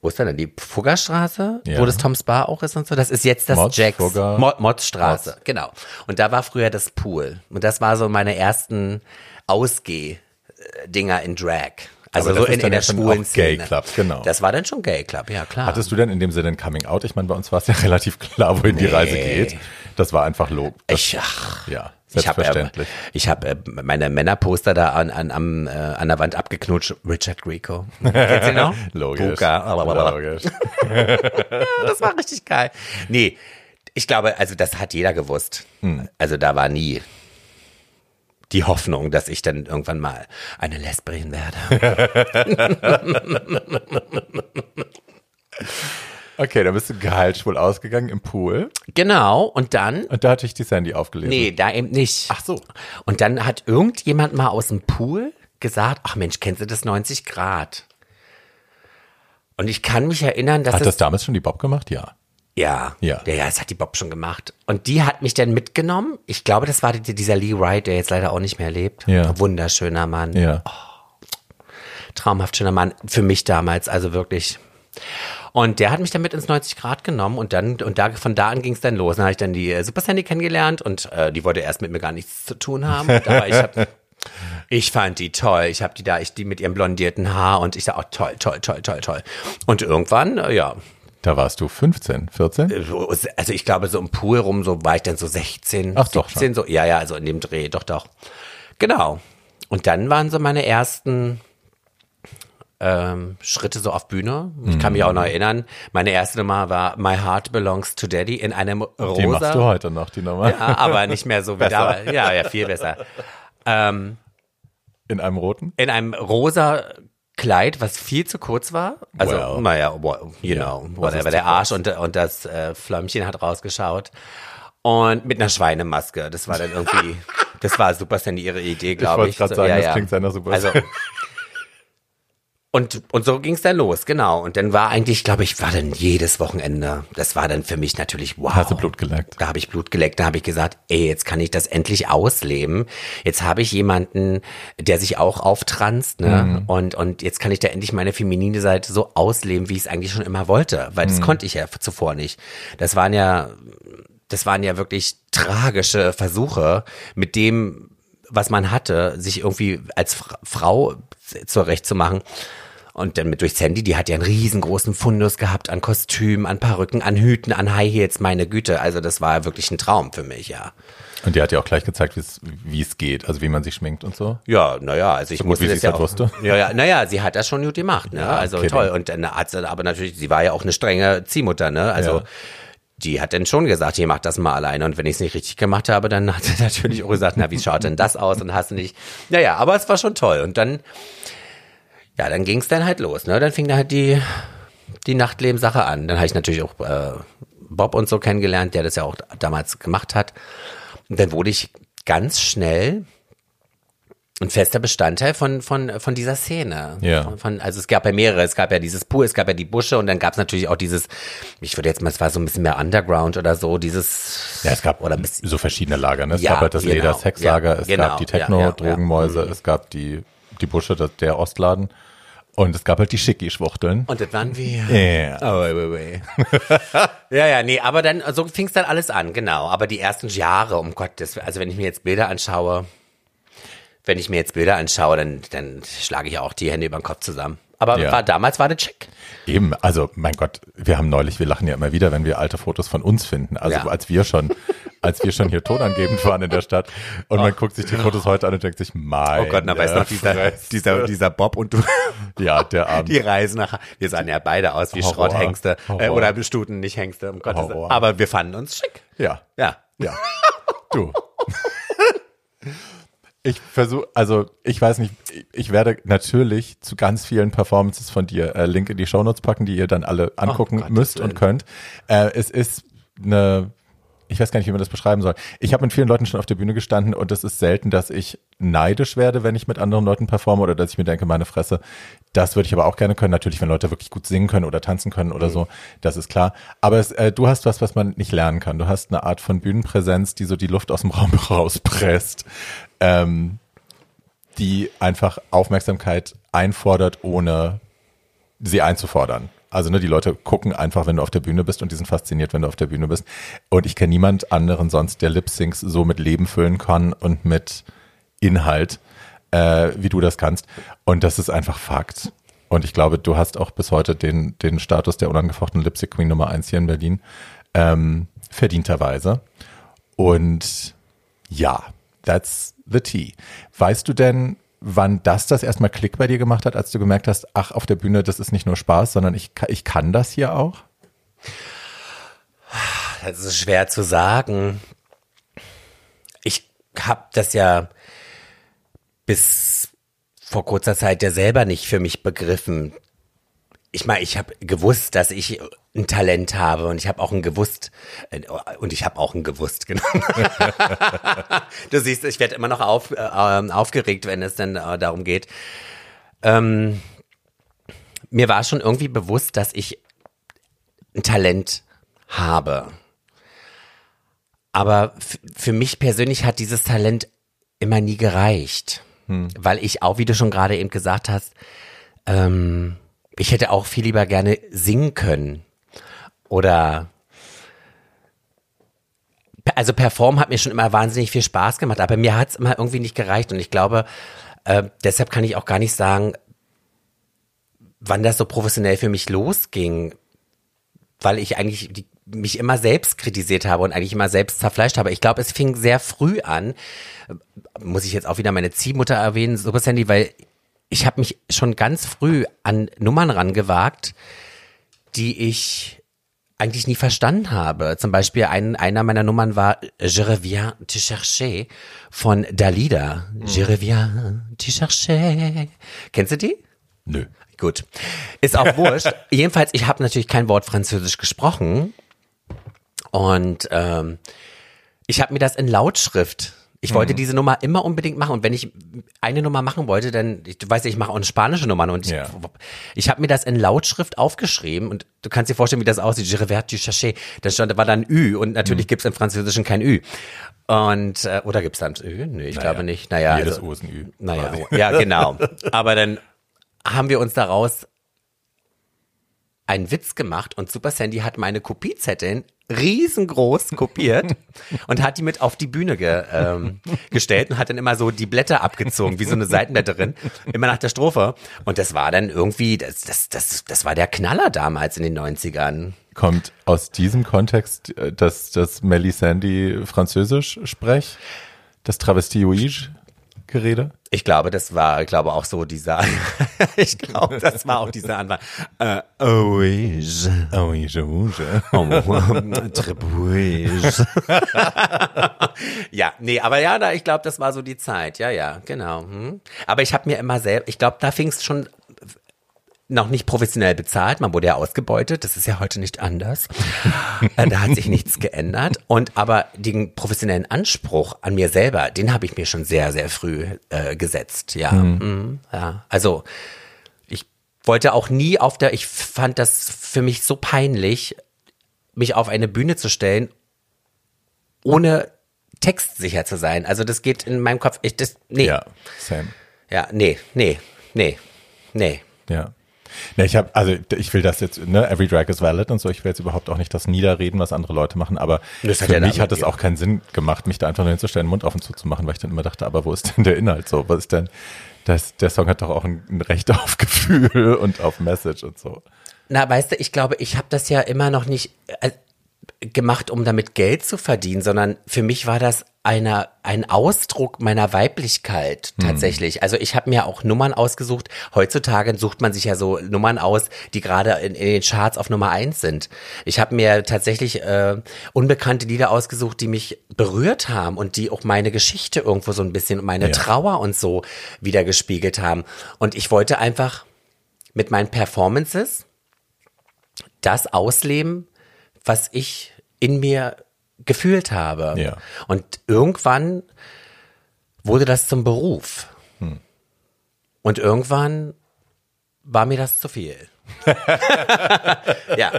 wo ist denn die Fuggerstraße, Ja. wo das Tom's Bar auch ist und so. Das ist jetzt das Motz, Jacks Fugger. Mo Motzstraße, Motz. genau. Und da war früher das Pool und das war so meine ersten Ausgeh-Dinger in Drag. Also Aber so in, dann in der schwulen Gay Szene. Club, genau. Das war dann schon Gay Club, ja klar. Hattest du denn in dem Sinne ein Coming Out? Ich meine, bei uns war es ja relativ klar, wohin die Reise geht. Das war einfach Lob. Ich, ach, ja, ich habe äh, selbstverständlich. ich hab, äh, meine Männerposter da an, an, am, äh, an der Wand abgeknutscht. Richard Grieco. Kennst du ihn noch? Logisch. Logisch. Das war richtig geil. Nee, ich glaube, also das hat jeder gewusst. Hm. Also da war nie die Hoffnung, dass ich dann irgendwann mal eine Lesbin werde. Okay, dann bist du gehaltschwul ausgegangen im Pool. genau, und dann Und da hatte ich die Sandy aufgelesen. Nee, da eben nicht. Ach so. Und dann hat irgendjemand mal aus dem Pool gesagt, ach Mensch, kennst du das 90 Grad? Und ich kann mich erinnern, dass Hat das damals schon die Bob gemacht? Ja. ja, Ja. ja, ja, das hat die Bob schon gemacht. Und die hat mich dann mitgenommen. Ich glaube, das war die, dieser Lee Wright, der jetzt leider auch nicht mehr lebt. Ja. Wunderschöner Mann. Ja. traumhaft schöner Mann für mich damals, also wirklich. Und der hat mich dann mit ins 90 Grad genommen und dann und da von da an ging es dann los. Dann habe ich dann die äh, Super Sandy kennengelernt und äh, die wollte erst mit mir gar nichts zu tun haben. Aber ich hab, ich fand die toll. Ich habe die da, ich die mit ihrem blondierten Haar und ich sag, oh toll, toll, toll, toll, toll. Und irgendwann, äh, ja, Da warst du 15, 14? so- also ich glaube so im Pool rum, so war ich dann so 16, Ach, doch 17, so, ja, ja, also in dem Dreh, doch, doch. Genau. Und dann waren so meine ersten ähm, Schritte so auf Bühne. Ich kann mich auch noch erinnern, meine erste Nummer war My Heart Belongs to Daddy in einem rosa. Die machst du heute noch, die Nummer. Ja, aber nicht mehr so wie damals. Ja, ja, viel besser. Ähm, In einem roten? in einem rosa Kleid, was viel zu kurz war. Also, Well. naja, well, you know, was ist whatever. Der Arsch und, und das äh, Flämmchen hat rausgeschaut. Und mit einer Schweinemaske. Das war dann irgendwie, das war super Sandy ihre Idee, glaube wollte ich. grad sagen, das klingt seiner Super Also, und, und so ging es dann los, genau. Und dann war eigentlich, glaube ich, war dann jedes Wochenende. Das war dann für mich natürlich wow. Hast du Blut geleckt? Da habe ich Blut geleckt, da habe ich gesagt, ey, jetzt kann ich das endlich ausleben. Jetzt habe ich jemanden, der sich auch auftranst, ne? Und, und jetzt kann ich da endlich meine feminine Seite so ausleben, wie ich es eigentlich schon immer wollte. Weil das konnte ich ja zuvor nicht. Das waren ja, das waren ja wirklich tragische Versuche, mit dem, was man hatte, sich irgendwie als Fra Frau zurechtzumachen. Und dann mit durch Sandy, die hat ja einen riesengroßen Fundus gehabt an Kostümen, an Perücken, an Hüten, an High Heels, meine Güte. Also das war wirklich ein Traum für mich, ja. Und die hat dir auch gleich gezeigt, wie es geht, also wie man sich schminkt und so. Ja, naja, also ich gut, musste wie das ja halt auch, wusste. Ja, ja, naja, sie hat das schon gut gemacht, ne? also kidding. toll. Und dann hat sie aber natürlich, sie war ja auch eine strenge Ziehmutter, ne? Also Ja. die hat dann schon gesagt, ihr macht das mal alleine. Und wenn ich es nicht richtig gemacht habe, dann hat sie natürlich auch gesagt, na, wie schaut denn das aus? Und hast du nicht. Naja, aber es war schon toll. Und dann, ja, dann ging es dann halt los, ne? Dann fing da halt die, die Nachtlebensache an. Dann habe ich natürlich auch äh, Bob und so kennengelernt, der das ja auch damals gemacht hat. Und dann wurde ich ganz schnell ein fester Bestandteil von, von, von dieser Szene. Ja. Von, von, also es gab ja mehrere, es gab ja dieses Pool, es gab ja die Busche und dann gab es natürlich auch dieses, ich würde jetzt mal, es war so ein bisschen mehr Underground oder so, dieses Ja, es gab oder bisschen, so verschiedene Lager. Ne? Es Ja, gab halt das genau. Leder-Sexlager, Ja, es genau. gab die Ja, ja. Techno-Drogenmäuse, es gab die, die Busche, das, der Ostladen. Und es gab halt die Schicki-Schwuchteln. und das waren wir. Ja. Oh, wait, wait, ja, ja, nee, aber dann, so fing es dann alles an, genau. Aber die ersten Jahre, um Gottes Willen, also wenn ich mir jetzt Bilder anschaue, wenn ich mir jetzt Bilder anschaue, dann, dann schlage ich auch die Hände über den Kopf zusammen. Aber Ja. war, damals war das check. Eben, also mein Gott, wir haben neulich, wir lachen ja immer wieder, wenn wir alte Fotos von uns finden. Also Ja. als wir schon als wir schon hier tonangebend waren in der Stadt. Und man guckt sich die Fotos heute an und denkt sich, mein Oh Gott, na weißt du noch, dieser, dieser, dieser Bob und du, Ja, der Abend. die Reise nach, wir sahen ja beide aus wie Horror. Schrotthengste, äh, oder Stuten, nicht Hengste, um Gottes Willen. Aber wir fanden uns schick. Ja, Ja. ja. Du. Ich versuche, also ich weiß nicht, ich werde natürlich zu ganz vielen Performances von dir äh, Link in die Shownotes packen, die ihr dann alle angucken Gottes müsst und könnt. Äh, es ist eine, ich weiß gar nicht, wie man das beschreiben soll. Ich habe mit vielen Leuten schon auf der Bühne gestanden und es ist selten, dass ich neidisch werde, wenn ich mit anderen Leuten performe oder dass ich mir denke, meine Fresse, das würde ich aber auch gerne können. Natürlich, wenn Leute wirklich gut singen können oder tanzen können oder so, das ist klar. Aber es, äh, du hast was, was man nicht lernen kann. Du hast eine Art von Bühnenpräsenz, die so die Luft aus dem Raum rauspresst, ähm, die einfach Aufmerksamkeit einfordert, ohne sie einzufordern. Also ne, die Leute gucken einfach, wenn du auf der Bühne bist und die sind fasziniert, wenn du auf der Bühne bist. Und ich kenne niemand anderen sonst, der Lip-Syncs so mit Leben füllen kann und mit Inhalt, äh, wie du das kannst. Und das ist einfach Fakt. Und ich glaube, du hast auch bis heute den, den Status der unangefochtenen Lip-Sync Queen Nummer eins hier in Berlin, ähm, verdienterweise. Und ja, that's the tea. Weißt du denn, wann das das erstmal Klick bei dir gemacht hat, als du gemerkt hast, ach, auf der Bühne, das ist nicht nur Spaß, sondern ich, ich kann das hier auch? Das ist schwer zu sagen. Ich habe das ja bis vor kurzer Zeit ja selber nicht für mich begriffen. Ich meine, ich habe gewusst, dass ich ein Talent habe und ich habe auch ein gewusst äh, und ich habe auch ein gewusst, genau. du siehst, ich werde immer noch auf, äh, ähm, aufgeregt, wenn es dann äh, darum geht. Ähm, mir war schon irgendwie bewusst, dass ich ein Talent habe. Aber für mich persönlich hat dieses Talent immer nie gereicht. Weil ich auch, wie du schon gerade eben gesagt hast, ähm, ich hätte auch viel lieber gerne singen können. Oder also Perform hat mir schon immer wahnsinnig viel Spaß gemacht, aber mir hat es immer irgendwie nicht gereicht. Und ich glaube, äh, deshalb kann ich auch gar nicht sagen, wann das so professionell für mich losging, weil ich eigentlich die, mich immer selbst kritisiert habe und eigentlich immer selbst zerfleischt habe. Ich glaube, es fing sehr früh an, muss ich jetzt auch wieder meine Ziehmutter erwähnen, Super Sandy, weil ich habe mich schon ganz früh an Nummern rangewagt, die ich eigentlich nie verstanden habe. Zum Beispiel ein, einer meiner Nummern war Je reviens te chercher von Dalida. Je reviens te chercher. Kennst du die? Nö. Gut. Ist auch wurscht. Jedenfalls, ich habe natürlich kein Wort Französisch gesprochen. Und ähm, ich habe mir das in Lautschrift. Ich wollte diese Nummer immer unbedingt machen. Und wenn ich eine Nummer machen wollte, dann, ich, du weißt ja, ich mache auch eine spanische Nummer. Und ich, Ja. ich habe mir das in Lautschrift aufgeschrieben. Und du kannst dir vorstellen, wie das aussieht. Je reviens du chercher. Da stand, da war dann Ü. Und natürlich gibt's im Französischen kein Ü. Und, äh, oder gibt's dann Ü? Nee, ich glaube nicht. Naja, Jedes also, U ist ein Ü. naja, quasi. ja, genau. Aber dann haben wir uns daraus einen Witz gemacht und Super Sandy hat meine Kopiezetteln riesengroß kopiert und hat die mit auf die Bühne ge, ähm, gestellt und hat dann immer so die Blätter abgezogen, wie so eine Seitenblätterin, immer nach der Strophe. Und das war dann irgendwie, das, das, das, das war der Knaller damals in den 90ern. Kommt aus diesem Kontext, äh, dass das Melly Sandy Französisch sprech, das Travestioige-Gerede? Ich glaube, das war, ich glaube auch so dieser, ich glaube, das war auch dieser Anfang. Äh, oh, je, Oh, bouge. oh, beige. ja, nee, aber ja, da, ich glaube, das war so die Zeit. Ja, ja, genau. Hm. Aber ich habe mir immer selber, ich glaube, da fing es schon noch nicht professionell bezahlt, man wurde ja ausgebeutet, das ist ja heute nicht anders. Äh, da hat sich nichts geändert. Und aber den professionellen Anspruch an mir selber, den habe ich mir schon sehr, sehr früh äh, gesetzt. Ja, mhm, ja. Also ich wollte auch nie auf der, ich fand das für mich so peinlich, mich auf eine Bühne zu stellen, ohne textsicher zu sein. Also das geht in meinem Kopf, ich, das, nee. Ja, same. Ja, nee, nee, nee, nee. Ja. Ne, ich habe, also ich will das jetzt, ne, every drag is valid und so, ich will jetzt überhaupt auch nicht das niederreden, was andere Leute machen, aber Das für mich hat es auch keinen Sinn gemacht, mich da einfach nur hinzustellen, den Mund auf und zu zu machen, weil ich dann immer dachte, aber wo ist denn der Inhalt so? Was ist denn, das, der Song hat doch auch ein, ein Recht auf Gefühl und auf Message und so. Na, weißt du, ich glaube, ich habe das ja immer noch nicht. äh, gemacht, um damit Geld zu verdienen, sondern für mich war das einer, ein Ausdruck meiner Weiblichkeit tatsächlich. Also ich habe mir auch Nummern ausgesucht. Heutzutage sucht man sich ja so Nummern aus, die gerade in, in den Charts auf Nummer eins sind. Ich habe mir tatsächlich äh, unbekannte Lieder ausgesucht, die mich berührt haben und die auch meine Geschichte irgendwo so ein bisschen, meine Ja. Trauer und so wieder gespiegelt haben. Und ich wollte einfach mit meinen Performances das ausleben, was ich in mir gefühlt habe. Ja. Und irgendwann wurde das zum Beruf. Und irgendwann war mir das zu viel. ja,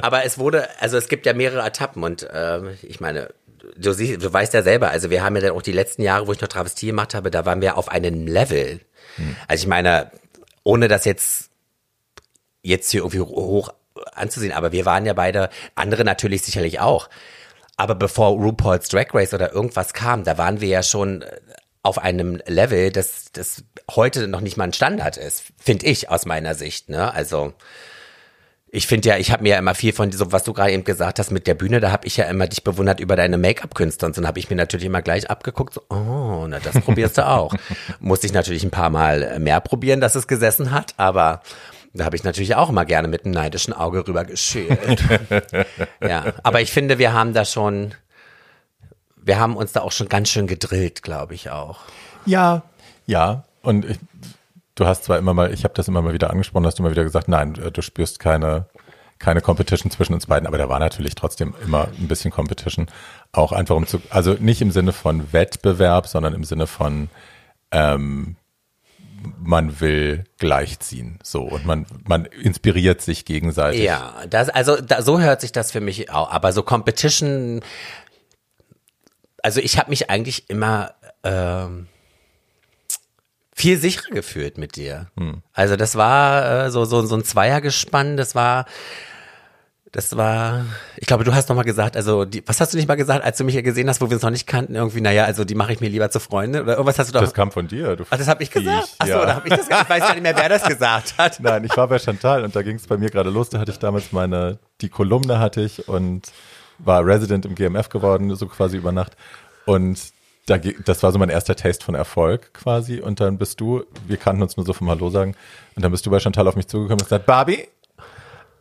aber es wurde, also es gibt ja mehrere Etappen und ähm, ich meine, du, siehst, du weißt ja selber, also wir haben ja dann auch die letzten Jahre, wo ich noch Travestie gemacht habe, da waren wir auf einem Level. Also ich meine, ohne das jetzt jetzt hier irgendwie hoch anzusehen, aber wir waren ja beide, andere natürlich sicherlich auch. Aber bevor RuPaul's Drag Race oder irgendwas kam, da waren wir ja schon äh, auf einem Level, das, das heute noch nicht mal ein Standard ist, finde ich aus meiner Sicht. Ne? Also ich finde ja, ich habe mir ja immer viel von so, was du gerade eben gesagt hast mit der Bühne, da habe ich ja immer dich bewundert über deine Make-up-Künste und so, dann habe ich mir natürlich immer gleich abgeguckt, so, oh, na das probierst du auch. Musste ich natürlich ein paar Mal mehr probieren, dass es gesessen hat, aber da habe ich natürlich auch immer gerne mit einem neidischen Auge rüber geschält. ja, aber ich finde, wir haben da schon, wir haben uns da auch schon ganz schön gedrillt, glaube ich auch. Ja, ja. Und ich, du hast zwar immer mal, ich habe das immer mal wieder angesprochen, hast du immer wieder gesagt, nein, äh, du spürst keine, keine Competition zwischen uns beiden, aber da war natürlich trotzdem immer ein bisschen Competition. Auch einfach um zu, also nicht im Sinne von Wettbewerb, sondern im Sinne von, ähm, man will gleichziehen, so und man man inspiriert sich gegenseitig. Ja, das, also da, so hört sich das für mich auch. Aber so Competition, also ich habe mich eigentlich immer ähm, viel sicherer gefühlt mit dir. Also das war äh, so so so ein Zweiergespann. Das war das war, ich glaube, du hast noch mal gesagt, also die, was hast du nicht mal gesagt, als du mich hier gesehen hast, wo wir uns noch nicht kannten, irgendwie, naja, also die mache ich mir lieber zu Freunde oder irgendwas hast du doch. Das kam von dir. Du Ach, das habe ich gesagt. Viech, Ach so, ja. da habe ich das gesagt. Ich weiß gar nicht mehr, wer das gesagt hat. Nein, ich war bei Chantal und da ging es bei mir gerade los. Da hatte ich damals meine, die Kolumne hatte ich und war Resident im GMF geworden, so quasi über Nacht. Und da, das war so mein erster Taste von Erfolg quasi. Und dann bist du, wir kannten uns nur so vom Hallo sagen, und dann bist du bei Chantal auf mich zugekommen und gesagt, Barbie,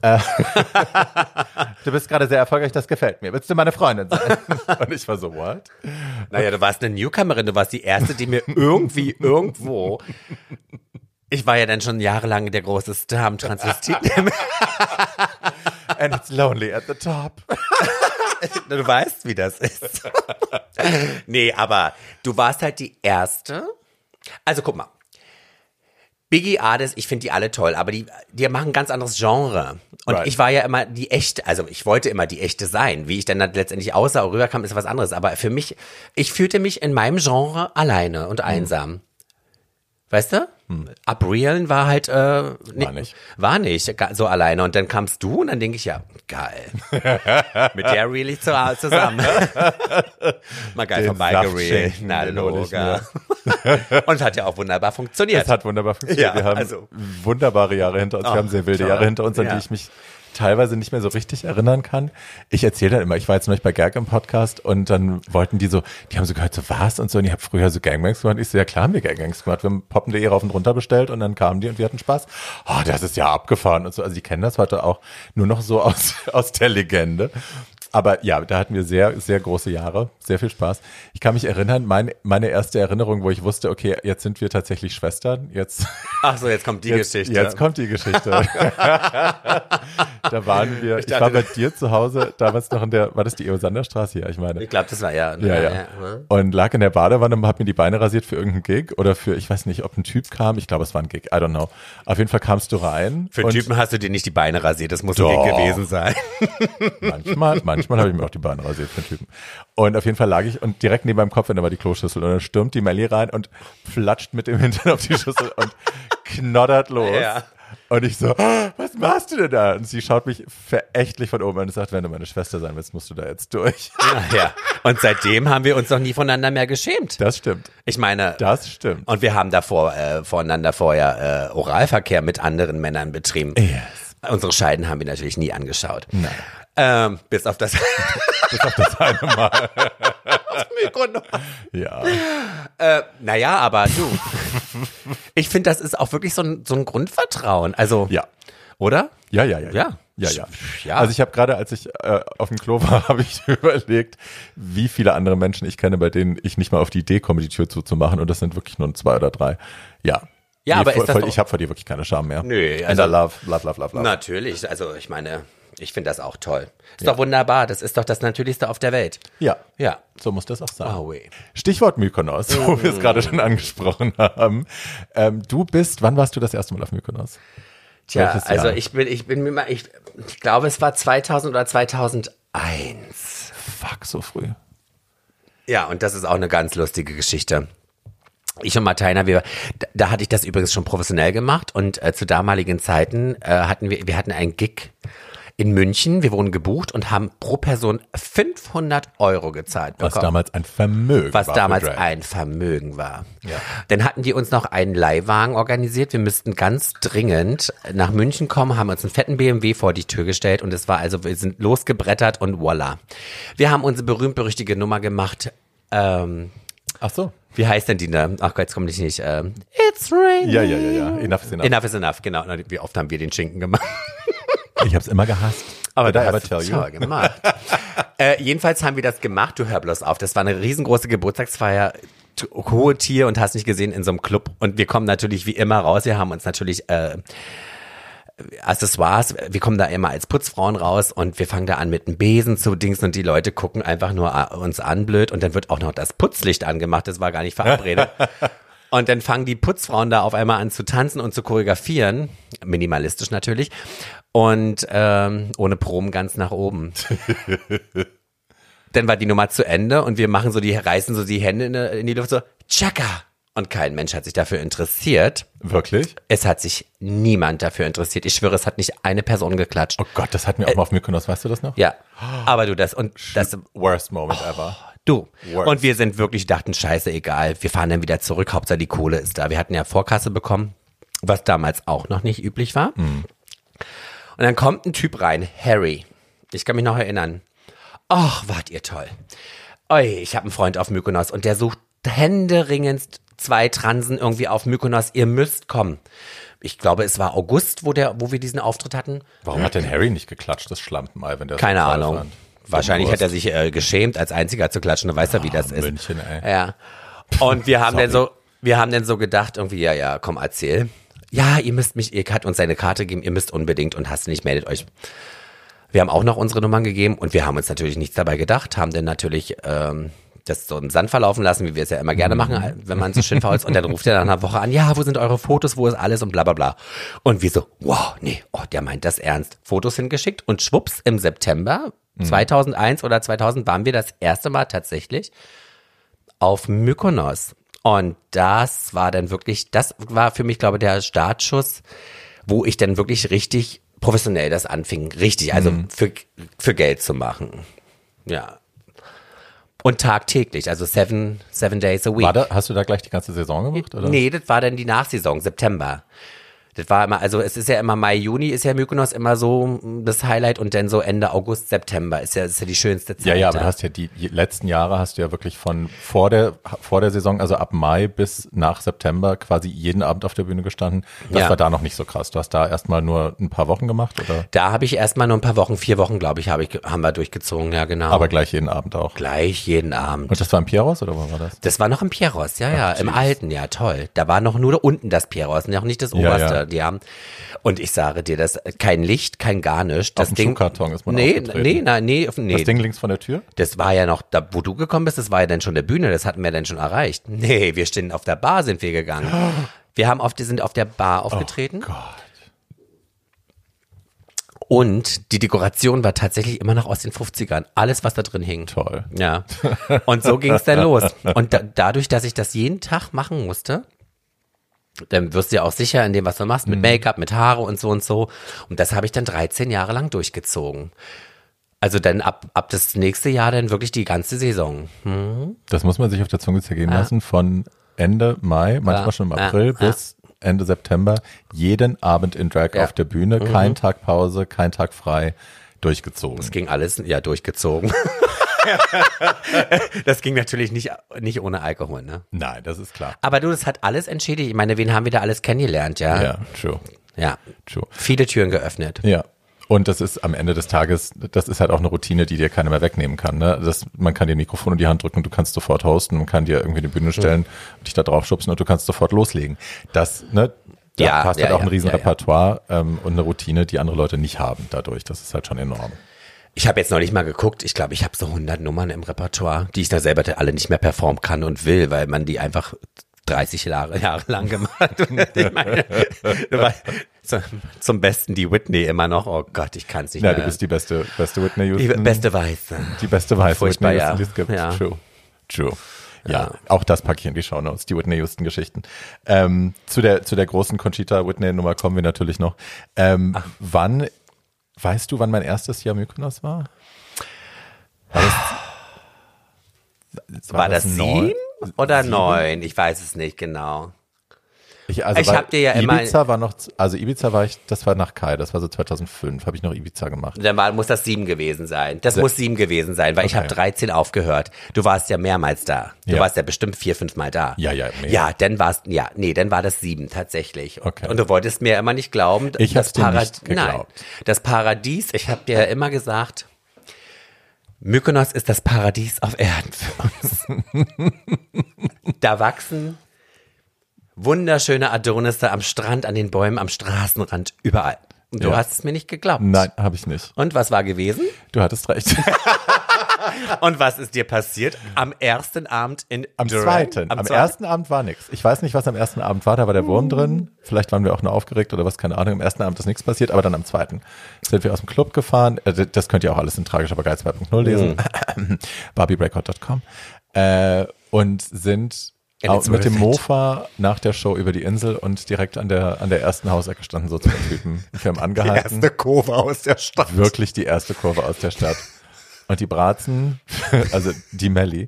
du bist gerade sehr erfolgreich, das gefällt mir. Willst du meine Freundin sein? Und ich war so, what? Naja, du warst eine Newcomerin, du warst die erste, die mir irgendwie irgendwo. Ich war ja dann schon jahrelang der große Star am Transvestit. And it's lonely at the top. du weißt, wie das ist. nee, aber du warst halt die erste. Also guck mal. Biggie Ades, ich finde die alle toll, aber die, die machen ein ganz anderes Genre. Und Right. ich war ja immer die echte, also ich wollte immer die echte sein. Wie ich dann, letztendlich aussah und rüberkam, ist was anderes. Aber für mich, ich fühlte mich in meinem Genre alleine und einsam. Weißt du? Abrielen war halt, äh, War nicht. War nicht so alleine. Und dann kamst du und dann denke ich, ja, geil. Mit der reel ich zu, zusammen. Mal geil vorbeigereelt. Na, Loga. Und hat ja auch wunderbar funktioniert. Es hat wunderbar funktioniert. Ja, wir haben also- wunderbare Jahre hinter uns. Ach, wir haben sehr wilde toll. Jahre hinter uns, an Ja. die ich mich teilweise nicht mehr so richtig erinnern kann. Ich erzähle dann immer, ich war jetzt neulich bei Gag im Podcast und dann wollten die so, die haben so gehört, so was und so, und ihr habt früher so Gangbangs gemacht. Ich so, ja klar haben wir Gangbangs gemacht. Wir haben poppen.de rauf und runter bestellt und dann kamen die und wir hatten Spaß. Oh, das ist ja abgefahren und so. Also die kennen das heute auch nur noch so aus, aus der Legende. Aber ja, da hatten wir sehr, sehr große Jahre, sehr viel Spaß. Ich kann mich erinnern, mein, meine erste Erinnerung, wo ich wusste, okay, jetzt sind wir tatsächlich Schwestern, jetzt Ach so, jetzt kommt die Jetzt, Geschichte. jetzt kommt die Geschichte. da waren wir, ich, dachte, war bei dir zu Hause, damals noch in der, war das die Eosanderstraße? Ja, ich meine. ich glaube, das war ja. Ja, ja. Und lag in der Badewanne und hab mir die Beine rasiert für irgendeinen Gig oder für, ich weiß nicht, ob ein Typ kam. Ich glaube, es war ein Gig. I don't know. Auf jeden Fall kamst du rein. Für Typen hast du dir nicht die Beine rasiert, das muss Doch. ein Gig gewesen sein. Manchmal, manchmal habe ich mir auch die Beine rasiert für Typen. Und auf jeden Fall lag ich und direkt neben meinem Kopf war die Kloschüssel und dann stürmt die Melli rein und flatscht mit dem Hintern auf die Schüssel und knoddert los. Ja. Und ich so, "Ah, was machst du denn da? Und sie schaut mich verächtlich von oben an und sagt, wenn du meine Schwester sein willst, musst du da jetzt durch. ja, ja. Und seitdem haben wir uns noch nie voneinander mehr geschämt. Das stimmt. Ich meine, Das stimmt. und wir haben davor äh, voneinander vorher äh, Oralverkehr mit anderen Männern betrieben. Yes. Unsere Scheiden haben wir natürlich nie angeschaut. Nein. Ähm, bis auf das Bis auf das eine Mal. Mykonos. Ja. Äh, naja, aber du. ich finde, das ist auch wirklich so ein, so ein Grundvertrauen. Also, Ja. oder? Ja, ja, ja. Ja. Ja, ja. Ja. Also ich habe gerade, als ich äh, auf dem Klo war, habe ich überlegt, wie viele andere Menschen ich kenne, bei denen ich nicht mal auf die Idee komme, die Tür zuzumachen. Und das sind wirklich nur zwei oder drei. Ja. Ja, aber ist das vor, doch- ich habe vor dir wirklich keine Scham mehr. Nö, And also- I love, love, love, love, love. Natürlich. Also, ich meine, ich finde das auch toll. Ist doch wunderbar. Das ist doch das Natürlichste auf der Welt. Ja. Ja. So muss das auch sein. Oh, weh. Stichwort Mykonos, wo wir es gerade schon angesprochen haben. Ähm, du bist, wann warst du das erste Mal auf Mykonos? Tja, also ich bin, ich bin mir mal, ich, ich glaube, es war 2000 oder 2001. Fuck, so früh. Ja, und das ist auch eine ganz lustige Geschichte. Ich und Martina, wir, da, da hatte ich das übrigens schon professionell gemacht und äh, zu damaligen Zeiten äh, hatten wir, wir hatten einen Gig in München, wir wurden gebucht und haben pro Person 500 Euro gezahlt Was bekommen. damals ein Vermögen was war damals für Drag. ein Vermögen war. Ja. Dann hatten die uns noch einen Leihwagen organisiert. Wir müssten ganz dringend nach München kommen, haben uns einen fetten BMW vor die Tür gestellt und es war also, wir sind losgebrettert und voila. Wir haben unsere berühmt-berüchtigte Nummer gemacht. Ähm, Ach so. wie heißt denn die? Ne? Ach Gott, jetzt komme ich nicht. Ähm, It's raining. Ja, ja, ja, ja. Enough is enough. Enough is enough, genau. Na, Wie oft haben wir den Schinken gemacht? Ich habe es immer gehasst. Aber da hast tell du you? toll gemacht. äh, jedenfalls haben wir das gemacht. Du hör bloß auf. Das war eine riesengroße Geburtstagsfeier. Hohe Tier und hast nicht gesehen in so einem Club. Und wir kommen natürlich wie immer raus. Wir haben uns natürlich äh, Accessoires. Wir kommen da immer als Putzfrauen raus und wir fangen da an mit einem Besen zu Dings und die Leute gucken einfach nur a- uns an blöd und dann wird auch noch das Putzlicht angemacht. Das war gar nicht verabredet. Und dann fangen die Putzfrauen da auf einmal an zu tanzen und zu choreografieren. Minimalistisch natürlich. Und ähm, ohne Proben ganz nach oben. dann war die Nummer zu Ende und wir machen so die, reißen so die Hände in, in die Luft so, Chaka! Und kein Mensch hat sich dafür interessiert. Wirklich? Es hat sich niemand dafür interessiert. Ich schwöre, es hat nicht eine Person geklatscht. Oh Gott, das hatten wir auch mal auf Mykonos, weißt du das noch? Ja. Aber du das und das Worst moment ever. Du. Worst. Und wir sind wirklich, dachten, scheiße, egal. Wir fahren dann wieder zurück. Hauptsache die Kohle ist da. Wir hatten ja Vorkasse bekommen, was damals auch noch nicht üblich war. Und dann kommt ein Typ rein, Harry. Ich kann mich noch erinnern. Ach, wart ihr toll. Oi, ich habe einen Freund auf Mykonos und der sucht händeringend zwei Transen irgendwie auf Mykonos. Ihr müsst kommen. Ich glaube, es war August, wo, der, wo wir diesen Auftritt hatten. Warum hat denn Harry nicht geklatscht, das Schlampenei, wenn der Keine so Ahnung. fand? Wahrscheinlich hat er sich äh, geschämt, als einziger zu klatschen. Du weißt ja, wie das ist. München, ey. Ja. Und wir haben dann so, wir haben dann so gedacht, irgendwie, ja, ja, komm, erzähl. Ja, ihr müsst mich, ihr hat uns seine Karte gegeben, ihr müsst unbedingt und hast nicht, meldet euch. Wir haben auch noch unsere Nummern gegeben und wir haben uns natürlich nichts dabei gedacht, haben dann natürlich ähm, das so im Sand verlaufen lassen, wie wir es ja immer gerne machen, wenn man so schön faul ist. Und dann ruft er nach einer Woche an, ja, wo sind eure Fotos, wo ist alles und bla bla bla. Und wir so, wow, nee, oh, der meint das ernst. Fotos hingeschickt und schwupps, im September 2001 oder 2000 waren wir das erste Mal tatsächlich auf Mykonos. Und das war dann wirklich, das war für mich, glaube ich, der Startschuss, wo ich dann wirklich richtig professionell das anfing. Richtig, also für, für Geld zu machen. Ja. Und tagtäglich, also seven, seven days a week. Da, hast du da gleich die ganze Saison gemacht? Oder? Nee, das war dann die Nachsaison, September. Das war immer, also es ist ja immer Mai, Juni ist ja Mykonos immer so das Highlight und dann so Ende August, September ist ja, ist ja die schönste Zeit. Ja, ja, aber du hast ja die letzten Jahre hast du ja wirklich von vor der vor der Saison, also ab Mai bis nach September quasi jeden Abend auf der Bühne gestanden. Das Ja. war da noch nicht so krass. Du hast da erstmal nur ein paar Wochen gemacht oder Da habe ich erstmal nur ein paar Wochen, vier Wochen, glaube ich, habe ich, haben wir durchgezogen, ja genau. aber gleich jeden Abend auch. gleich jeden Abend. Und das war im Pieros oder wo war das? Das war noch im Pieros, ja, ja, im Alten, ja, toll. Da war noch nur unten das Pieros, noch nicht das Ja, oberste. ja. Die haben, und ich sage dir, das kein Licht, kein gar nichts. Das dem Ding, Schuhkarton ist man nee, aufgetreten. nee, nein, nee, auf- nee. Das Ding links von der Tür? Das war ja noch, da, wo du gekommen bist, das war ja dann schon der Bühne, das hatten wir dann schon erreicht. Nee, wir stehen auf der Bar, sind wir gegangen. Wir haben auf, sind auf der Bar aufgetreten. Oh Gott. Und die Dekoration war tatsächlich immer noch aus den 50ern. Alles, was da drin hing. Toll. Ja. Und so ging es dann los. Und da, dadurch, dass ich das jeden Tag machen musste, dann wirst du ja auch sicher in dem, was du machst, mit Make-up, mit Haare und so und so. Und das habe ich dann 13 Jahre lang durchgezogen. Also dann ab, ab das nächste Jahr dann wirklich die ganze Saison. Das muss man sich auf der Zunge zergehen lassen von Ende Mai, manchmal Ja, schon im ja, April ja. bis Ende September jeden Abend in Drag Ja. Mhm. auf der Bühne, kein Tag Pause, kein Tag frei. durchgezogen. Es ging alles, ja, durchgezogen. das ging natürlich nicht, nicht ohne Alkohol, ne? Nein, das ist klar. Aber du, das hat alles entschädigt. Ich meine, wen haben wir da alles kennengelernt, ja? Ja, true, Ja. true. Viele Türen geöffnet. Ja. Und das ist am Ende des Tages, das ist halt auch eine Routine, die dir keiner mehr wegnehmen kann. Ne? Das, man kann dir ein Mikrofon in die Hand drücken und du kannst sofort hosten, man kann dir irgendwie eine Bühne stellen und dich da drauf schubsen und du kannst sofort loslegen. Das, ne, da Ja, hast ja, halt auch ein ja, riesen ja, ja. Repertoire ähm, und eine Routine, die andere Leute nicht haben dadurch. Das ist halt schon enorm. Ich habe jetzt noch nicht mal geguckt. Ich glaube, ich habe so 100 Nummern im Repertoire, die ich da selber alle nicht mehr performen kann und will, weil man die einfach 30 Jahre, Jahre lang gemacht ich meine, zum Besten die Whitney immer noch. Oh Gott, ich kann es nicht Ja, mehr. du bist die beste, beste Whitney die Houston. beste Weiße. die beste weiße Furchtbar, Whitney ja. Houston, die es gibt. Ja. True. True. Ja, auch das packe ich in die Shownotes, die Whitney Houston Geschichten. Ähm, zu der, zu der großen Conchita Whitney Nummer kommen wir natürlich noch. Ähm, wann, weißt du, wann mein erstes Jahr Mykonos war? War das, War das neun? sieben oder neun? Ich weiß es nicht genau. Ich, also Ich hab dir ja immer- Ibiza war noch, also Ibiza war ich, das war nach Kai, das war so 2005, habe ich noch Ibiza gemacht. Dann war, muss das sieben gewesen sein. Das Se- muss sieben gewesen sein, weil ich Okay. habe 13 aufgehört. Du warst ja mehrmals da. Du Ja. warst ja bestimmt vier, fünf Mal da. Ja, ja, mehr. Ja, dann warst, ja, nee, dann war das sieben tatsächlich. Okay. Und du wolltest mir immer nicht glauben. Ich das hab's dir Parad- nicht geglaubt. Nein, das Paradies, ich habe dir ja immer gesagt, Mykonos ist das Paradies auf Erden für uns. da wachsen wunderschöne Adonisse am Strand, an den Bäumen, am Straßenrand, überall. Und du Ja. hast es mir nicht geglaubt. Nein, habe ich nicht. Und was war gewesen? Du hattest recht. Und was ist dir passiert am ersten Abend in Am Durham? zweiten. Am, zweiten? ersten Abend war nichts. Ich weiß nicht, was am ersten Abend war. Da war der Wurm Mm. drin. Vielleicht waren wir auch nur aufgeregt oder was, keine Ahnung. Am ersten Abend ist nichts passiert, aber dann am zweiten sind wir aus dem Club gefahren. Äh, Das könnt ihr auch alles in tragisch aber geil 2.0 lesen. Mm. BarbieRecord.com. Äh, und sind And au- it's mit dem. Mofa nach der Show über die Insel und direkt an der, an der ersten Hausecke standen so zwei Typen. Wir haben angehalten. Kurve aus der Stadt. wirklich die erste Kurve aus der Stadt. Und die Bratzen, also die Melli,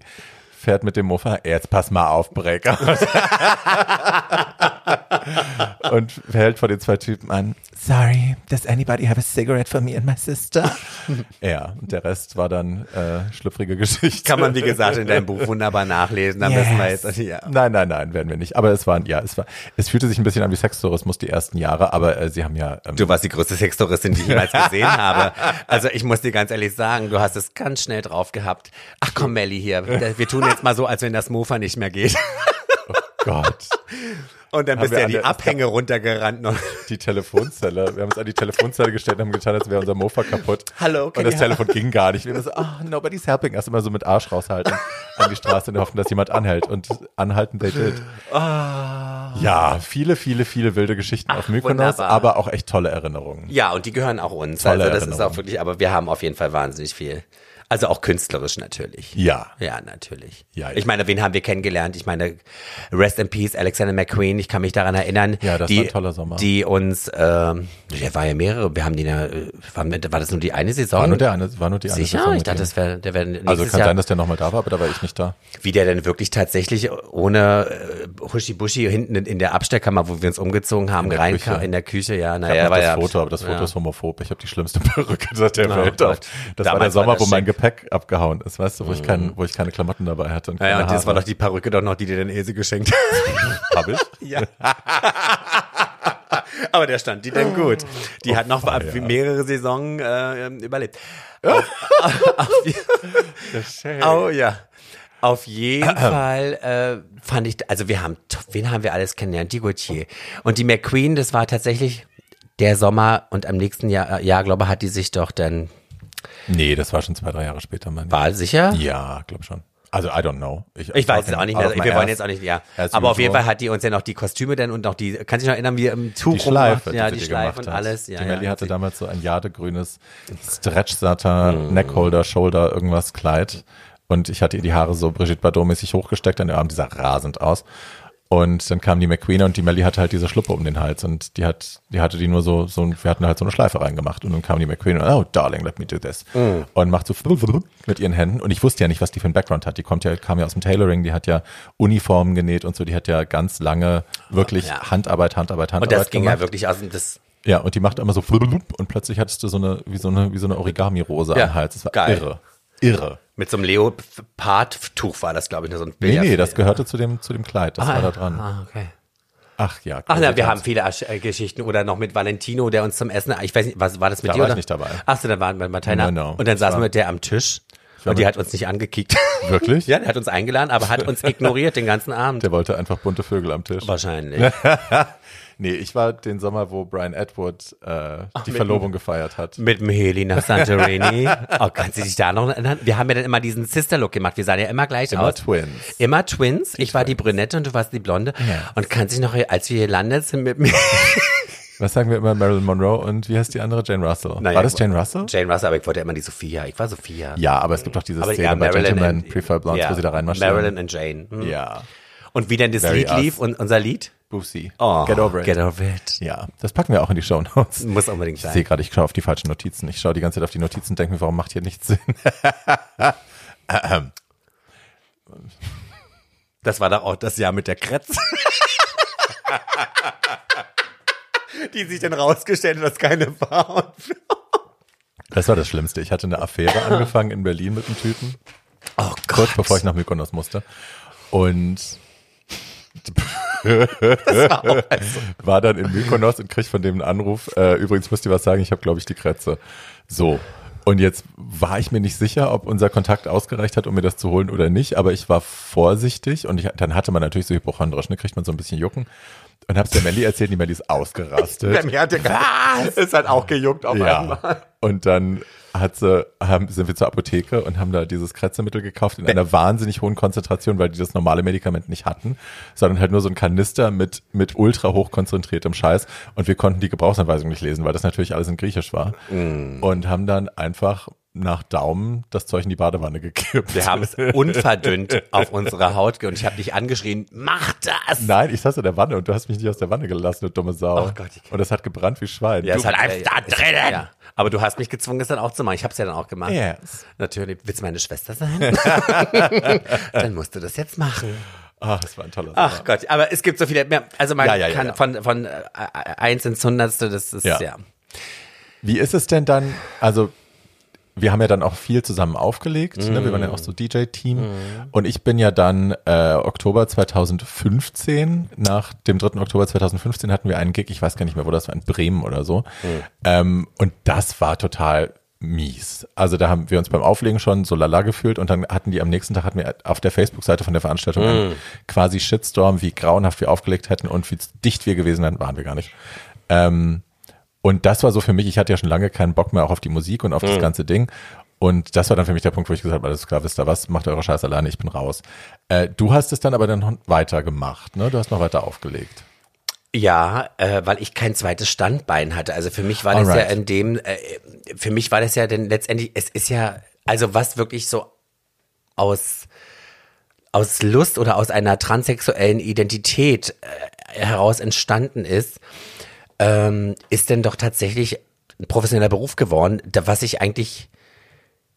fährt mit dem Mofa, jetzt pass mal auf, Breaker. und hält vor den zwei Typen an, sorry, does anybody have a cigarette for me and my sister? ja, und der Rest war dann äh, schlüpfrige Geschichte. Kann man, wie gesagt, in deinem Buch wunderbar nachlesen. Da müssen wir Yes. jetzt, ja. Nein, nein, nein, werden wir nicht. Aber es waren, ja, es war, es fühlte sich ein bisschen an wie Sextourismus die ersten Jahre, aber äh, sie haben ja, ähm, Du warst die größte Sextouristin, die ich jemals gesehen habe. Also ich muss dir ganz ehrlich sagen, du hast es ganz schnell drauf gehabt. Ach komm, Melli hier, wir tun jetzt mal so, als wenn das Mofa nicht mehr geht. Gott. Und dann Haben bist du ja die Abhänge runtergerannt. noch. die Telefonzelle. Wir haben uns an die Telefonzelle gestellt und haben getan, als wäre unser Mofa kaputt. Hallo, can Und das Telefon ging gar nicht. Wir waren so, ah, nobody's helping. Erst immer so mit Arsch raushalten an die Straße und hoffen, dass jemand anhält. Und anhalten, they did. Ja, viele, viele, viele wilde Geschichten auf Mykonos, wunderbar. aber auch echt tolle Erinnerungen. Ja, und die gehören auch uns. Tolle also das ist auch wirklich, aber wir haben auf jeden Fall wahnsinnig viel. Also auch künstlerisch natürlich. Ja. Ja, natürlich. Ja, ja. Ich meine, wen haben wir kennengelernt? Ich meine, Rest in Peace, Alexander McQueen. Ich kann mich daran erinnern. Ja, das die, war ein toller Sommer. Die uns, ähm, der war ja mehrere. Wir haben den ja, äh, war, war das nur die eine Saison? War nur, der eine, war nur die eine Sicher? Saison Ich dachte, das wäre, der wäre Also kann Jahr. sein, dass der nochmal da war, aber da war ich nicht da. wie der denn wirklich tatsächlich ohne äh, Huschi-Buschi hinten in, in der Abstellkammer, wo wir uns umgezogen haben, der reinkam, in der Küche, ja, Ich naja, habe war das ja, Foto, aber das Foto ja. ist homophob. Ich habe die schlimmste Perücke der Oh Welt auf. Das war der Damals war Sommer, das wo mein schick. Gepäck abgehauen ist, weißt du, wo ich, kein, wo ich keine Klamotten dabei hatte. Und Ja, ja, keine und das war doch die Perücke doch noch, die dir dann Ilse geschenkt hat. Hab ich? Ja. Aber der stand die denn gut. Die hat noch feier. mehrere Saison äh, überlebt. Auf, auf, oh ja. Auf jeden Fall äh, fand ich, also wir haben, wen haben wir alles kennengelernt? Die Gautier. Und die McQueen, das war tatsächlich der Sommer und am nächsten Jahr, Jahr glaube ich, hat die sich doch dann, Nee, das war schon zwei, drei Jahre später, mein war sicher? Ja, glaub schon. Also, I don't know. Ich weiß es auch nicht mehr. Wir wollen jetzt auch nicht, ja. As Aber auf jeden. Fall hat die uns ja noch die Kostüme denn und noch die, kannst du dich noch erinnern, wie im Tuch die Schleife, ja, die dir Schleife und alles. Ja, die Melli hatte damals so ein jadegrünes Stretch-Satin, Neckholder, Shoulder, irgendwas Kleid. Und ich hatte ihr die Haare so Brigitte Bardot-mäßig hochgesteckt an den Arm, die sah rasend aus. Und dann kam die McQueen und die Melli hatte halt diese Schluppe um den Hals und die hat, die hatte die nur so, so, wir hatten halt so eine Schleife reingemacht und dann kam die McQueen und, oh, darling, let me do this. Und macht so mit ihren Händen und ich wusste ja nicht, was die für einen Background hat. Die kommt ja, kam ja aus dem Tailoring, die hat ja Uniformen genäht und so, die hat ja ganz lange wirklich Ja. Handarbeit, Handarbeit, Und Handarbeit das ging gemacht. ja wirklich aus dem, das, Ja, und die macht immer so und plötzlich hattest du so eine, wie so eine, wie so eine Origami-Rose Ja, am Hals. Das war geil. irre. Irre. Mit so einem Leopardtuch war das, glaube ich, so ein Nee, Bild. nee, das gehörte zu dem, zu dem Kleid. Das war da dran. Ah, okay. Ach ja. Ach na, wir haben viele äh, Geschichten oder noch mit Valentino, der uns zum Essen, ich weiß nicht, was war das mit Da dir war oder? ich nicht dabei. Ach so, dann waren wir mit Martina. No, no. Und dann saßen wir mit der am Tisch und die hat uns nicht angekickt. Wirklich? ja, der hat uns eingeladen, aber hat uns ignoriert den ganzen Abend. Der wollte einfach bunte Vögel am Tisch. Wahrscheinlich. Nee, ich war den Sommer, wo Brian Edward äh, die mit Verlobung gefeiert hat. Mit dem Heli nach Santorini. Oh, kannst du dich da noch erinnern? Wir haben ja dann immer diesen Sister-Look gemacht. Wir sahen ja immer gleich Immer aus. Twins. Immer Twins. Ich war die Brünette und du warst die Blonde. Und kannst dich noch, als wir hier landet sind mit mir. Was sagen wir immer? Marilyn Monroe und wie heißt die andere? Jane Russell. Naja, war das Jane Russell? Jane Russell, aber ich wollte ja immer die Sophia. Ich war Sophia. Ja, aber es gibt doch diese aber Szene bei Gentlemen and- Prefer Blondes, ja, wo sie da reinmarschieren. Marilyn und Jane. Hm. Ja. Und wie denn das Very Lied us. lief und unser Lied? Boosie. Oh, Get over it. Get over it. Ja, das packen wir auch in die Show Notes. Muss unbedingt Ich sein. sehe gerade, ich schaue auf die falschen Notizen. Ich schaue die ganze Zeit auf die Notizen und denke mir, warum macht hier nichts Sinn? Das war doch auch das Jahr mit der Kretz. die sich dann rausgestellt hat, dass keine war. Das war das Schlimmste. Ich hatte eine Affäre angefangen in Berlin mit einem Typen, Oh kurz bevor ich nach Mykonos musste. Und war dann in Mykonos und krieg von dem einen Anruf. Äh, übrigens müsst ihr was sagen, ich habe, glaube ich, die Krätze. So. Und jetzt war ich mir nicht sicher, ob unser Kontakt ausgereicht hat, um mir das zu holen oder nicht, aber ich war vorsichtig und ich, dann hatte man natürlich so hypochondrisch, ne, kriegt man so ein bisschen Jucken. Und hab's der Melli erzählt, die Melli ist ausgerastet. Mir hat der Was? Es hat auch gejuckt auf einmal. Ja. Und dann hat sie, haben, sind wir zur Apotheke und haben da dieses Kretzemittel gekauft in einer wahnsinnig hohen Konzentration, weil die das normale Medikament nicht hatten, sondern halt nur so ein Kanister mit, mit ultra hoch konzentriertem Scheiß. Und wir konnten die Gebrauchsanweisung nicht lesen, weil das natürlich alles in Griechisch war. Und haben dann einfach nach Daumen das Zeug in die Badewanne gekippt. Wir haben es unverdünnt auf unsere Haut ge- und ich habe dich angeschrien, mach das! Nein, ich saß in der Wanne und du hast mich nicht aus der Wanne gelassen, du dumme Sau. Oh Gott, und das hat gebrannt wie Schwein. Ja, du, es hat einfach äh, da drinnen. Ja. Aber du hast mich gezwungen, es dann auch zu machen. Ich habe es ja dann auch gemacht. Yes. Natürlich. Willst du meine Schwester sein? dann musst du das jetzt machen. Ah, das war ein toller Ach Sommer. Gott, aber es gibt so viele mehr. Also man Ja, ja, ja, kann von von äh, eins ins Hundertste, das ist ja. Ja. Wie ist es denn dann, also wir haben ja dann auch viel zusammen aufgelegt, ne? wir waren ja auch so DJ-Team und ich bin ja dann äh, Oktober 2015, nach dem 3. Oktober 2015 hatten wir einen Gig, ich weiß gar nicht mehr, wo das war, in Bremen oder so ähm, und das war total mies. Also da haben wir uns beim Auflegen schon so lala gefühlt und dann hatten die am nächsten Tag hatten wir auf der Facebook-Seite von der Veranstaltung einen quasi Shitstorm, wie grauenhaft wir aufgelegt hätten und wie dicht wir gewesen wären, waren wir gar nicht. Ähm, und das war so für mich, ich hatte ja schon lange keinen Bock mehr auch auf die Musik und auf das ganze Ding. Und das war dann für mich der Punkt, wo ich gesagt habe, alles klar, wisst ihr was, macht eure Scheiße alleine, ich bin raus. Äh, du hast es dann aber dann noch weiter gemacht, ne? Du hast noch weiter aufgelegt. Ja, äh, weil ich kein zweites Standbein hatte. Also für mich war das Alright. ja in dem, äh, für mich war das ja denn letztendlich, es ist ja, also was wirklich so aus aus Lust oder aus einer transsexuellen Identität äh, heraus entstanden ist, ähm, ist denn doch tatsächlich ein professioneller Beruf geworden, da, was ich eigentlich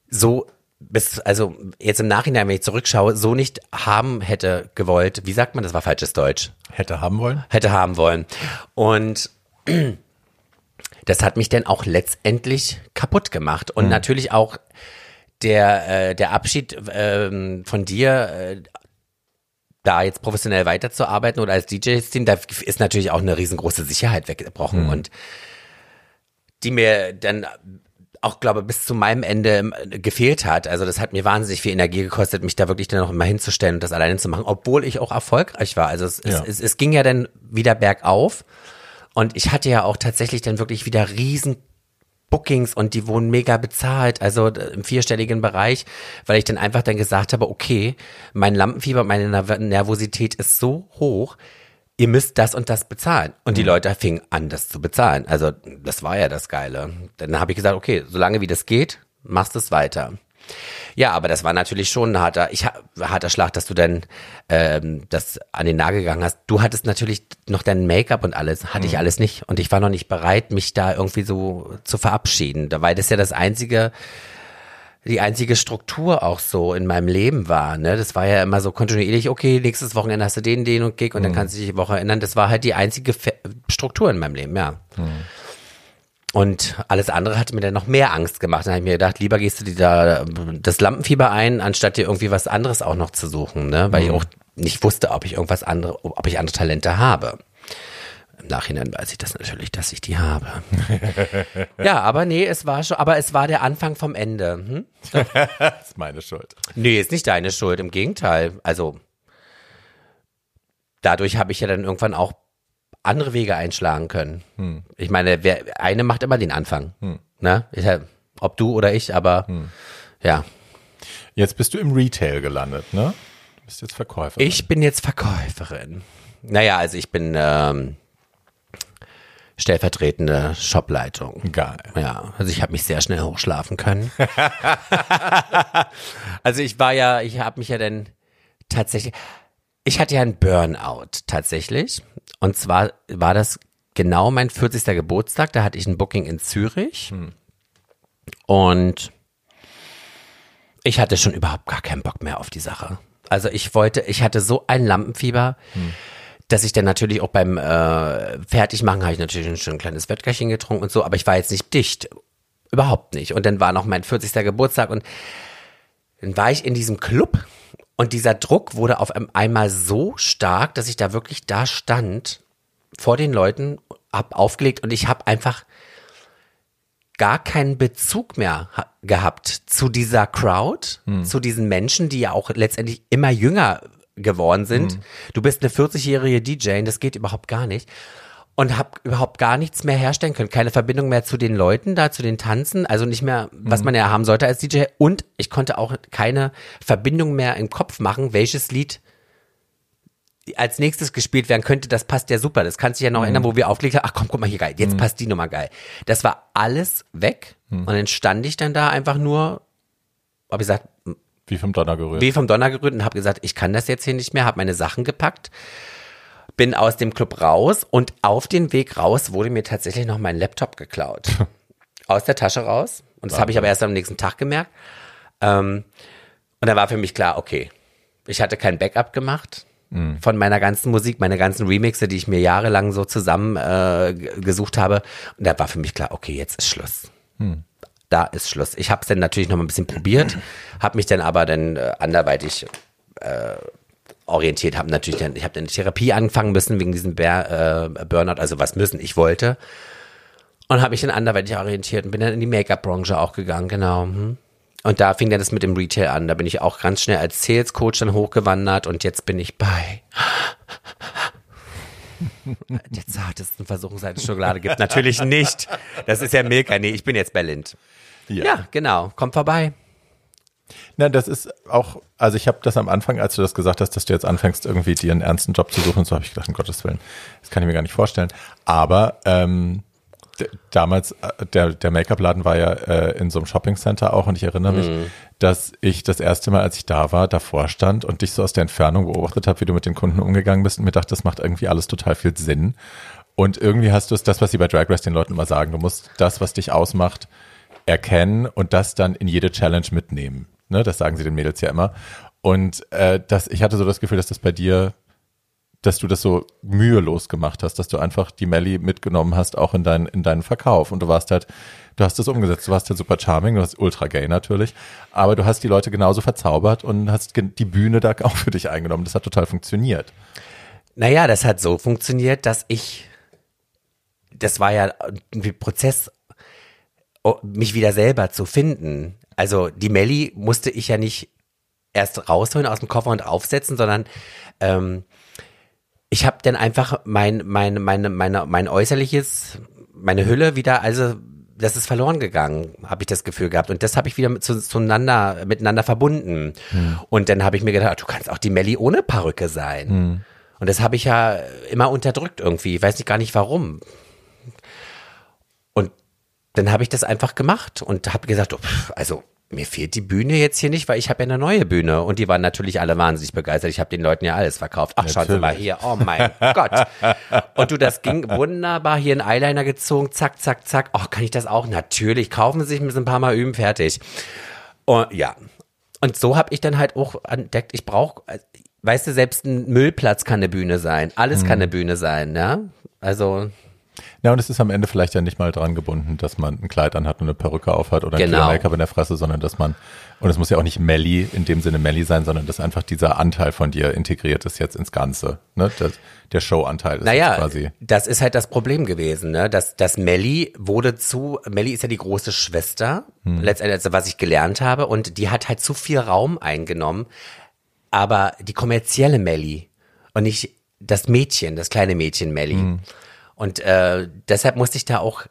so bis, also jetzt im Nachhinein, wenn ich zurückschaue, so nicht haben hätte gewollt. Wie sagt man, das war falsches Deutsch Hätte haben wollen? hätte haben wollen. Und das hat mich dann auch letztendlich kaputt gemacht. Und natürlich auch der, äh, der Abschied ähm, von dir, äh, da jetzt professionell weiterzuarbeiten oder als DJ-Team, da ist natürlich auch eine riesengroße Sicherheit weggebrochen. Und die mir dann auch, glaube bis zu meinem Ende ähm, gefehlt hat. Also das hat mir wahnsinnig viel Energie gekostet, mich da wirklich dann noch immer hinzustellen und das alleine zu machen, obwohl ich auch erfolgreich war. Also es, Ja. es, es, es ging ja dann wieder bergauf und ich hatte ja auch tatsächlich dann wirklich wieder riesen Bookings und die wurden mega bezahlt, also äh, im vierstelligen Bereich, weil ich dann einfach dann gesagt habe, okay, mein Lampenfieber, meine Nerv- Nervosität ist so hoch, ihr müsst das und das bezahlen. Und die Leute fingen an, das zu bezahlen. Also das war ja das Geile. Dann habe ich gesagt, okay, solange wie das geht, machst es weiter. Ja, aber das war natürlich schon ein harter, ich, ha- harter Schlag, dass du dann ähm, das an den Nagel gegangen hast. Du hattest natürlich noch dein Make-up und alles, hatte ich alles nicht. Und ich war noch nicht bereit, mich da irgendwie so zu verabschieden. War das ja das einzige, die einzige Struktur auch so in meinem Leben war. Ne? Das war ja immer so kontinuierlich, okay, nächstes Wochenende hast du den, den und Gig und dann kannst du dich die Woche erinnern. Das war halt die einzige Struktur in meinem Leben, ja. Und alles andere hatte mir dann noch mehr Angst gemacht. Dann habe ich mir gedacht, lieber gehst du dir da das Lampenfieber ein, anstatt dir irgendwie was anderes auch noch zu suchen, ne? Weil ich auch nicht wusste, ob ich irgendwas andere, ob ich andere Talente habe. Im Nachhinein weiß ich das natürlich, dass ich die habe. ja, aber nee, es war schon, aber es war der Anfang vom Ende. Hm? das ist meine Schuld. Nee, ist nicht deine Schuld, im Gegenteil. Also dadurch habe ich ja dann irgendwann auch andere Wege einschlagen können. Hm. Ich meine, wer, eine macht immer den Anfang. Hm. Ne? Ich, ob du oder ich, aber hm. ja. Jetzt bist du im Retail gelandet, ne? Du bist jetzt Verkäuferin. Ich bin jetzt Verkäuferin. Naja, also ich bin ähm, stellvertretende Shopleitung. Geil. Ja, also ich habe mich sehr schnell hochschlafen können. also ich war ja, ich habe mich ja dann tatsächlich, ich hatte ja einen Burnout tatsächlich. Und zwar war das genau mein 40. Geburtstag. Da hatte ich ein Booking in Zürich. Hm. Und ich hatte schon überhaupt gar keinen Bock mehr auf die Sache. Also ich wollte, ich hatte so ein Lampenfieber, hm. dass ich dann natürlich auch beim äh, Fertigmachen habe ich natürlich ein, schon ein kleines Wodkachen getrunken und so, aber ich war jetzt nicht dicht. Überhaupt nicht. Und dann war noch mein 40. Geburtstag und dann war ich in diesem Club und dieser Druck wurde auf einmal so stark, dass ich da wirklich da stand vor den Leuten, hab aufgelegt und ich habe einfach gar keinen Bezug mehr gehabt zu dieser Crowd, hm. zu diesen Menschen, die ja auch letztendlich immer jünger geworden sind. Hm. Du bist eine 40-jährige DJ, das geht überhaupt gar nicht und habe überhaupt gar nichts mehr herstellen können. Keine Verbindung mehr zu den Leuten da, zu den Tanzen, also nicht mehr, was mhm. man ja haben sollte als DJ. Und ich konnte auch keine Verbindung mehr im Kopf machen, welches Lied als nächstes gespielt werden könnte, das passt ja super. Das kannst du ja noch mhm. erinnern, wo wir aufgelegt haben, ach komm, guck mal hier geil, jetzt mhm. passt die Nummer geil. Das war alles weg mhm. und dann stand ich dann da einfach nur, hab ich gesagt, wie vom Donner gerührt. Wie vom Donner gerührt und habe gesagt, ich kann das jetzt hier nicht mehr, habe meine Sachen gepackt bin aus dem Club raus und auf den Weg raus wurde mir tatsächlich noch mein Laptop geklaut. aus der Tasche raus. Und das habe ich aber erst am nächsten Tag gemerkt. Ähm, und da war für mich klar, okay, ich hatte kein Backup gemacht mhm. von meiner ganzen Musik, meine ganzen Remixe, die ich mir jahrelang so zusammen äh, gesucht habe. Und da war für mich klar, okay, jetzt ist Schluss. Mhm. Da ist Schluss. Ich habe es dann natürlich noch mal ein bisschen probiert, habe mich dann aber dann äh, anderweitig äh, orientiert habe. Natürlich, dann, ich habe eine Therapie anfangen müssen wegen diesem Bär, äh, Burnout, also was müssen, ich wollte. Und habe mich dann anderweitig orientiert und bin dann in die Make-up-Branche auch gegangen, genau. Hm. Und da fing dann das mit dem Retail an. Da bin ich auch ganz schnell als Sales-Coach dann hochgewandert und jetzt bin ich bei der zartesten Versuchung Schokolade gibt natürlich nicht. Das ist ja Milka. Nee, ich bin jetzt Berlind. Ja. ja, genau. Kommt vorbei. Na, das ist auch, also ich habe das am Anfang, als du das gesagt hast, dass du jetzt anfängst, irgendwie dir einen ernsten Job zu suchen, so habe ich gedacht, um Gottes Willen, das kann ich mir gar nicht vorstellen. Aber ähm, damals, äh, der, der Make-up-Laden war ja äh, in so einem Shopping-Center auch und ich erinnere mich, mhm. dass ich das erste Mal, als ich da war, davor stand und dich so aus der Entfernung beobachtet habe, wie du mit den Kunden umgegangen bist und mir dachte, das macht irgendwie alles total viel Sinn. Und irgendwie hast du es, das, was sie bei Drag Race den Leuten immer sagen, du musst das, was dich ausmacht, erkennen und das dann in jede Challenge mitnehmen. Ne, das sagen sie den Mädels ja immer. Und äh, das, ich hatte so das Gefühl, dass das bei dir, dass du das so mühelos gemacht hast, dass du einfach die Melly mitgenommen hast, auch in, dein, in deinen Verkauf. Und du warst halt, du hast das umgesetzt. Du warst halt super charming, du warst ultra gay natürlich. Aber du hast die Leute genauso verzaubert und hast die Bühne da auch für dich eingenommen. Das hat total funktioniert. Naja, das hat so funktioniert, dass ich, das war ja ein Prozess, oh, mich wieder selber zu finden also die Melli musste ich ja nicht erst rausholen aus dem Koffer und aufsetzen, sondern ähm, ich habe dann einfach mein, mein, meine, meine, mein äußerliches, meine Hülle wieder, also das ist verloren gegangen, habe ich das Gefühl gehabt. Und das habe ich wieder mit, zu, zueinander, miteinander verbunden. Hm. Und dann habe ich mir gedacht, du kannst auch die Melli ohne Perücke sein. Hm. Und das habe ich ja immer unterdrückt irgendwie. Ich weiß nicht gar nicht warum dann habe ich das einfach gemacht und habe gesagt, oh, also mir fehlt die Bühne jetzt hier nicht, weil ich habe ja eine neue Bühne und die waren natürlich alle wahnsinnig begeistert. Ich habe den Leuten ja alles verkauft. Ach, schauen Sie mal hier, oh mein Gott. Und du, das ging wunderbar, hier ein Eyeliner gezogen, zack, zack, zack. Oh, kann ich das auch? Natürlich, kaufen Sie sich, ein paar Mal üben, fertig. Und ja, und so habe ich dann halt auch entdeckt, ich brauche, weißt du, selbst ein Müllplatz kann eine Bühne sein, alles mhm. kann eine Bühne sein, ja. Also Ja, und es ist am Ende vielleicht ja nicht mal dran gebunden, dass man ein Kleid anhat und eine Perücke aufhat oder ein Genau. Make-up in der Fresse, sondern dass man, und es muss ja auch nicht Melly in dem Sinne Melly sein, sondern dass einfach dieser Anteil von dir integriert ist jetzt ins Ganze. Ne? Das, der Show-Anteil ist Naja, quasi. das ist halt das Problem gewesen, ne? Dass, dass Melly wurde zu, Melly ist ja die große Schwester, letztendlich, also was ich gelernt habe, und die hat halt zu viel Raum eingenommen, aber die kommerzielle Melly und nicht das Mädchen, das kleine Mädchen Melly. Und äh, deshalb musste ich da auch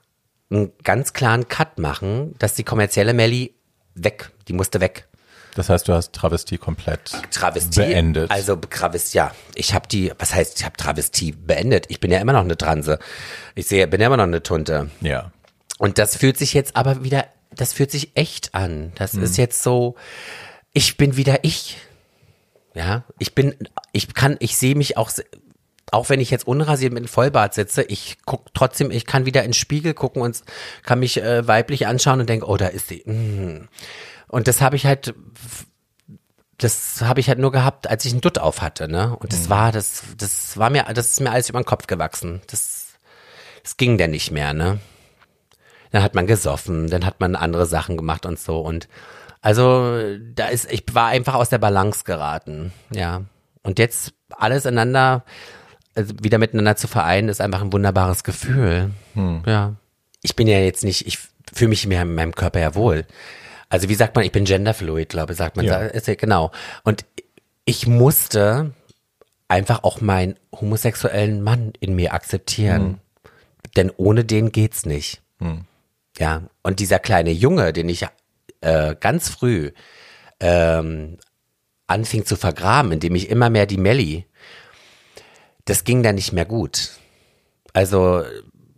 einen ganz klaren Cut machen, dass die kommerzielle Melly weg, die musste weg. Das heißt, du hast Travestie komplett Travestie. beendet. Also Travestie, ja. Ich habe die, was heißt, ich habe Travestie beendet. Ich bin ja immer noch eine Transe. Ich sehe, bin ja immer noch eine Tunte. ja. Und das fühlt sich jetzt aber wieder, das fühlt sich echt an. Das ist jetzt so, ich bin wieder ich. Ja, ich bin, ich kann, ich sehe mich auch, auch wenn ich jetzt unrasiert mit einem Vollbart sitze, ich guck trotzdem, ich kann wieder ins Spiegel gucken und kann mich äh, weiblich anschauen und denke, oh, da ist sie. Mm. Und das habe ich halt, das habe ich halt nur gehabt, als ich einen Dutt auf hatte, ne? Und das war, das, das war mir, das ist mir alles über den Kopf gewachsen. Das, das ging dann nicht mehr, ne? Dann hat man gesoffen, dann hat man andere Sachen gemacht und so und also da ist, ich war einfach aus der Balance geraten, ja. Und jetzt alles einander, also wieder miteinander zu vereinen, ist einfach ein wunderbares Gefühl. Ja. Ich bin ja jetzt nicht, ich fühle mich mehr in meinem Körper ja wohl. Also wie sagt man, ich bin genderfluid, glaube ich, sagt man. Ja. Ist ja, genau. Und ich musste einfach auch meinen homosexuellen Mann in mir akzeptieren. Denn ohne den geht's nicht. Ja. Und dieser kleine Junge, den ich äh, ganz früh ähm, anfing zu vergraben, indem ich immer mehr die Melli, das ging dann nicht mehr gut. Also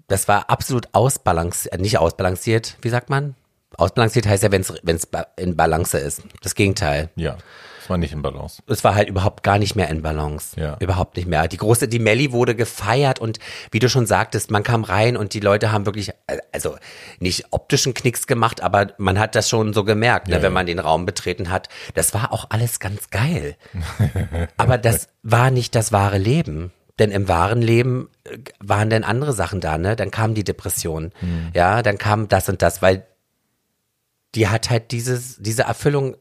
das war absolut ausbalanciert, äh, nicht ausbalanciert, wie sagt man? Ausbalanciert heißt ja, wenn es in Balance ist. Das Gegenteil. Ja. Das war nicht in Balance. Es war halt überhaupt gar nicht mehr in Balance. Ja. Überhaupt nicht mehr. Die große, die Melli wurde gefeiert und wie du schon sagtest, man kam rein und die Leute haben wirklich, äh, also nicht optischen Knicks gemacht, aber man hat das schon so gemerkt, ne, Ja, wenn ja. man den Raum betreten hat. Das war auch alles ganz geil. aber das war nicht das wahre Leben. Denn im wahren Leben äh, waren dann andere Sachen da, ne? Dann kam die Depression. Hm. Ja, dann kam das und das, weil die hat halt dieses, diese Erfüllung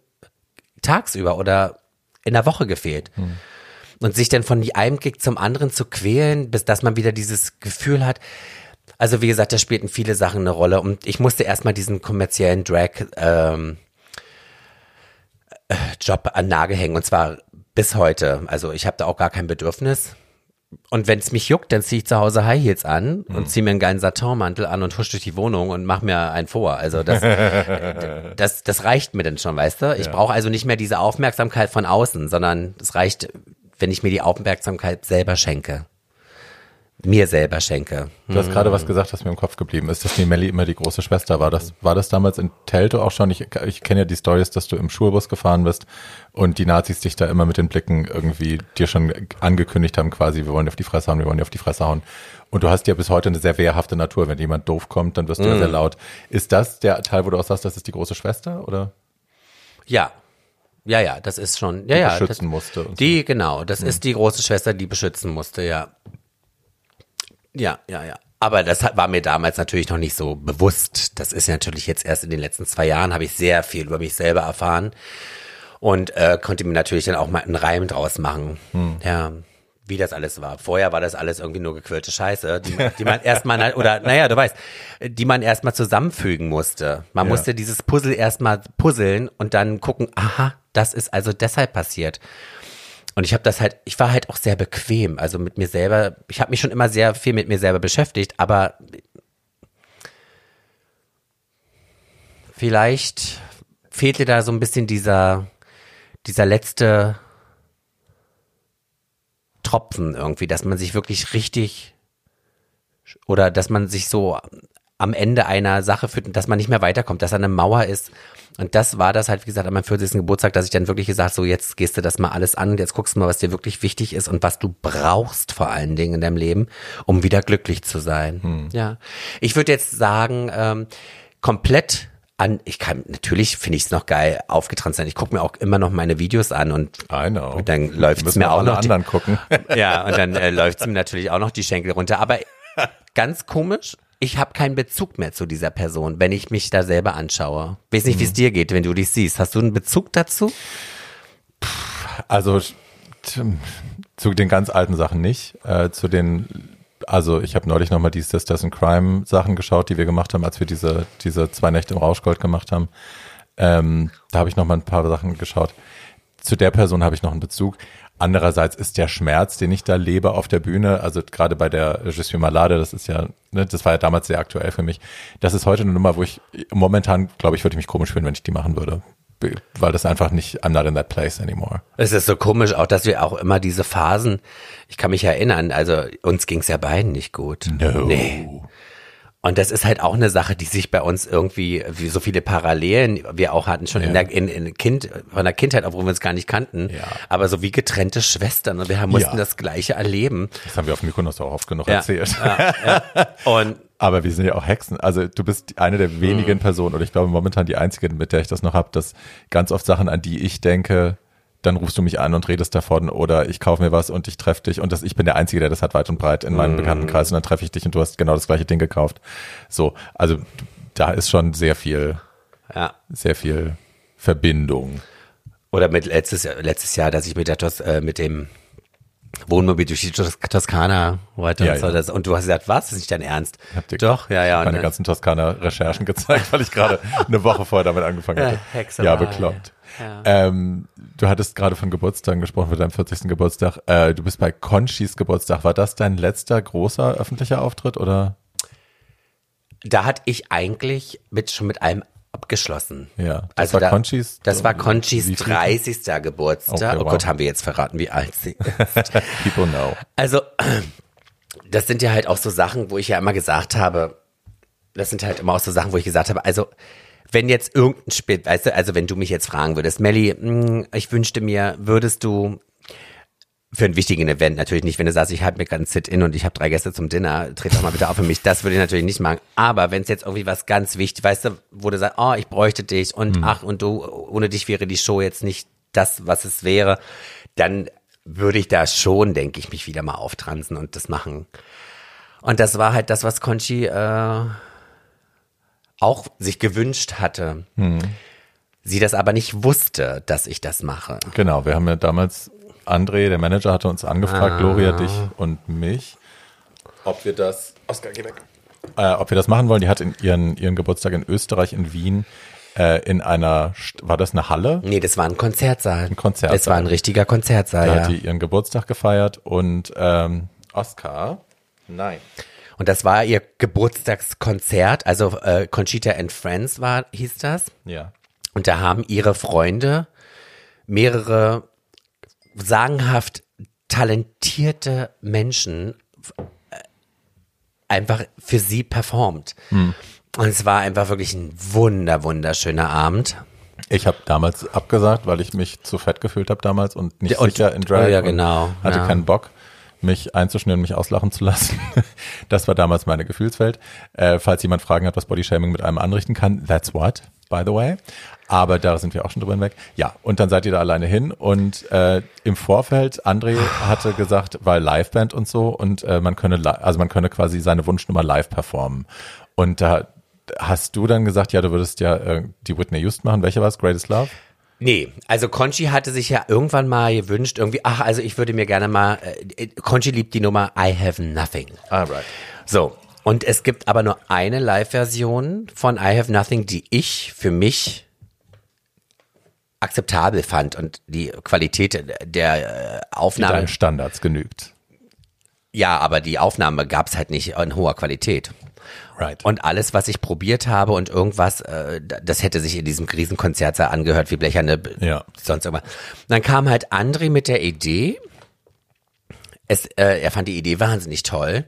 tagsüber oder in der Woche gefehlt. Und sich dann von einem Gig zum anderen zu quälen, bis dass man wieder dieses Gefühl hat. Also wie gesagt, da spielten viele Sachen eine Rolle und ich musste erstmal diesen kommerziellen Drag ähm, äh, Job an Nagel hängen und zwar bis heute. Also ich habe da auch gar kein Bedürfnis. Und wenn es mich juckt, dann ziehe ich zu Hause High Heels an und ziehe mir einen geilen Satinmantel an und husch durch die Wohnung und mach mir einen vor. Also das, das, das reicht mir dann schon, weißt du? Ich brauche also nicht mehr diese Aufmerksamkeit von außen, sondern es reicht, wenn ich mir die Aufmerksamkeit selber schenke. Mir selber schenke. Du hast gerade was gesagt, was mir im Kopf geblieben ist, dass die Melli immer die große Schwester war. Das, war das damals in Telto auch schon? Ich, ich kenne ja die Stories, dass du im Schulbus gefahren bist und die Nazis dich da immer mit den Blicken irgendwie dir schon angekündigt haben, quasi, wir wollen dir auf die Fresse hauen, wir wollen dir auf die Fresse hauen. Und du hast ja bis heute eine sehr wehrhafte Natur. Wenn jemand doof kommt, dann wirst du ja sehr laut. Ist das der Teil, wo du auch sagst, das ist die große Schwester, oder? Ja. Ja, ja, das ist schon, ja, ja. Das, beschützen musste und so. die, genau, das ist die große Schwester, die beschützen musste, ja. Ja, ja, ja. Aber das war mir damals natürlich noch nicht so bewusst. Das ist natürlich jetzt erst in den letzten zwei Jahren, habe ich sehr viel über mich selber erfahren und äh, konnte mir natürlich dann auch mal einen Reim draus machen. Ja, wie das alles war. Vorher war das alles irgendwie nur gequirlte Scheiße, die, die man erstmal, oder naja, du weißt, die man erstmal zusammenfügen musste. Man Ja. musste dieses Puzzle erstmal puzzeln und dann gucken, aha, das ist also deshalb passiert. Und ich habe das halt, ich war halt auch sehr bequem, also mit mir selber. Ich habe mich schon immer sehr viel mit mir selber beschäftigt, aber vielleicht fehlte da so ein bisschen dieser, dieser letzte Tropfen irgendwie, dass man sich wirklich richtig oder dass man sich so am Ende einer Sache fühlt, dass man nicht mehr weiterkommt, dass da eine Mauer ist. Und das war das halt, wie gesagt, an meinem 40. Geburtstag, dass ich dann wirklich gesagt, so jetzt gehst du das mal alles an, jetzt guckst du mal, was dir wirklich wichtig ist und was du brauchst vor allen Dingen in deinem Leben, um wieder glücklich zu sein. Ja. Ich würde jetzt sagen, ähm, komplett an, ich kann, natürlich finde ich es noch geil, aufgetrannt sein. Ich gucke mir auch immer noch meine Videos an und I know. Und dann läuft's Müssen mir auch noch die- anderen gucken. ja, und dann äh, läuft mir natürlich auch noch die Schenkel runter. Aber ganz komisch. Ich habe keinen Bezug mehr zu dieser Person, wenn ich mich da selber anschaue. Weiß nicht, wie es dir geht, wenn du dich siehst. Hast du einen Bezug dazu? Also zu den ganz alten Sachen nicht. Äh, zu den, also ich habe neulich nochmal die Sisters in Crime Sachen geschaut, die wir gemacht haben, als wir diese, diese zwei Nächte im Rauschgold gemacht haben. Ähm, da habe ich nochmal ein paar Sachen geschaut. Zu der Person habe ich noch einen Bezug. Andererseits ist der Schmerz, den ich da lebe auf der Bühne, also gerade bei der Je suis malade, das ist ja, ne, das war ja damals sehr aktuell für mich. Das ist heute eine Nummer, wo ich momentan, glaube ich, würde ich mich komisch fühlen, wenn ich die machen würde. Weil das einfach nicht, I'm not in that place anymore. Es ist so komisch, auch dass wir auch immer diese Phasen, ich kann mich erinnern, also uns ging's ja beiden nicht gut. No. Nee. Und das ist halt auch eine Sache, die sich bei uns irgendwie, wie so viele Parallelen wir auch hatten, schon in Ja. der in, in Kind, von der Kindheit, obwohl wir uns gar nicht kannten. Ja. Aber so wie getrennte Schwestern und wir haben, mussten Ja. das Gleiche erleben. Das haben wir auf Mykonos auch oft genug erzählt. Und Aber wir sind ja auch Hexen. Also du bist eine der Mhm. wenigen Personen, oder ich glaube momentan die einzige, mit der ich das noch habe, dass ganz oft Sachen, an die ich denke, dann rufst du mich an und redest davon oder ich kaufe mir was und ich treffe dich und das, ich bin der Einzige, der das hat weit und breit in meinem Bekanntenkreis und dann treffe ich dich und du hast genau das gleiche Ding gekauft. So, also da ist schon sehr viel, ja. sehr viel Verbindung. Oder mit letztes, Jahr- letztes Jahr, dass ich mit der äh, mit dem Wohnmobil durch die Tos Toskana wollte Ja, und so. ja. Und du hast gesagt, was? Das ist nicht dein Ernst? Doch, ja, ja. Meine ganzen Toskana-Recherchen gezeigt, weil ich gerade eine Woche vorher damit angefangen hatte. Hexerei. Ja, bekloppt. Ja. Ähm, du hattest gerade von Geburtstagen gesprochen, für deinem 40. Geburtstag. Äh, du bist bei Conchis Geburtstag. War das dein letzter großer öffentlicher Auftritt oder? da hatte ich eigentlich mit, schon mit allem abgeschlossen. Ja, das also war da, Conchis- Das war Conchis wie viel? 30. Geburtstag. Okay, Oh wow. Gott, haben wir jetzt verraten, wie alt sie ist. People know. Also, das sind ja halt auch so Sachen, wo ich ja immer gesagt habe, das sind halt immer auch so Sachen, wo ich gesagt habe, also, wenn jetzt irgendein Spiel, weißt du, also wenn du mich jetzt fragen würdest, Melli, mh, ich wünschte mir, würdest du für einen wichtigen Event natürlich nicht, wenn du sagst, ich halte mir gerade ein Sit-In und ich habe drei Gäste zum Dinner, tritt doch mal bitte auf für mich, das würde ich natürlich nicht machen. Aber wenn es jetzt irgendwie was ganz wichtig, weißt du, wo du sagst, oh, ich bräuchte dich und ach, und du, ohne dich wäre die Show jetzt nicht das, was es wäre, dann würde ich da schon, denke ich, mich wieder mal auftransen und das machen. Und das war halt das, was Conchi äh, auch sich gewünscht hatte. Sie das aber nicht wusste, dass ich das mache. Genau, wir haben ja damals, André, der Manager, hatte uns angefragt, Gloria, dich und mich, ob wir das, Oskar, geh weg, äh, ob wir das machen wollen. Die hat in ihren, ihren Geburtstag in Österreich, in Wien, äh, in einer, war das eine Halle? Nee, das war ein Konzertsaal. Ein Konzertsaal. Das war ein richtiger Konzertsaal, Da ja. hat die ihren Geburtstag gefeiert und ähm, Oskar, nein. Und das war ihr Geburtstagskonzert, also äh, Conchita and Friends war, hieß das. Ja. Und da haben ihre Freunde mehrere sagenhaft talentierte Menschen äh, einfach für sie performt. Hm. Und es war einfach wirklich ein wunder, wunderschöner Abend. Ich habe damals abgesagt, weil ich mich zu fett gefühlt habe damals und nicht und- sicher in Drag. oh ja, genau, Hatte ja. keinen Bock, mich einzuschnüren, mich auslachen zu lassen. Das war damals meine Gefühlswelt. Äh, falls jemand Fragen hat, was Bodyshaming mit einem anrichten kann, that's what, by the way. Aber da sind wir auch schon drüber hinweg. Ja, und dann seid ihr da alleine hin und äh, im Vorfeld, André hatte gesagt, weil Liveband und so und äh, man könne, also man könne quasi seine Wunschnummer live performen. Und da hast du dann gesagt, ja, du würdest ja äh, die Whitney Houston machen. Welche war es? Greatest Love? Nee, also Conchi hatte sich ja irgendwann mal gewünscht, irgendwie, ach, also ich würde mir gerne mal, äh, Conchi liebt die Nummer I Have Nothing. Ah, right. So, und es gibt aber nur eine Live-Version von I Have Nothing, die ich für mich akzeptabel fand und die Qualität der äh, Aufnahme. Deinen Standards genügt. Ja, aber die Aufnahme gab's halt nicht in hoher Qualität. Right. Und alles, was ich probiert habe und irgendwas, äh, das hätte sich in diesem Riesenkonzertsaal angehört wie blecherne, Ja. sonst irgendwas. Und dann kam halt André mit der Idee, es, äh, er fand die Idee wahnsinnig toll,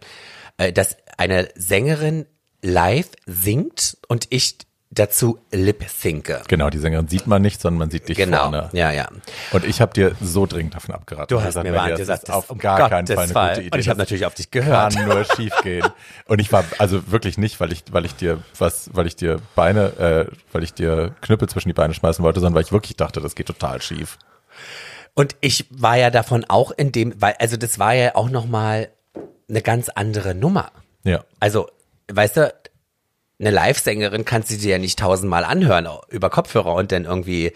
äh, dass eine Sängerin live singt und ich dazu lip-synke. Genau, die Sängerin sieht man nicht, sondern man sieht dich Genau, vorne. ja, ja. Und ich habe dir so dringend davon abgeraten. Du hast hab mir Melli, mal das gesagt, ist auf um gar keinen Gottes Fall eine Fall. gute Idee. Und ich hab Das natürlich auf dich gehört. Kann nur schief gehen. Und ich war also wirklich nicht, weil ich, weil ich dir was, weil ich dir Beine, äh, weil ich dir Knüppel zwischen die Beine schmeißen wollte, sondern weil ich wirklich dachte, das geht total schief. Und ich war ja davon auch in dem, weil, also das war ja auch nochmal eine ganz andere Nummer. Ja. Also, weißt du, eine Live-Sängerin kannst du dir ja nicht tausendmal anhören über Kopfhörer und dann irgendwie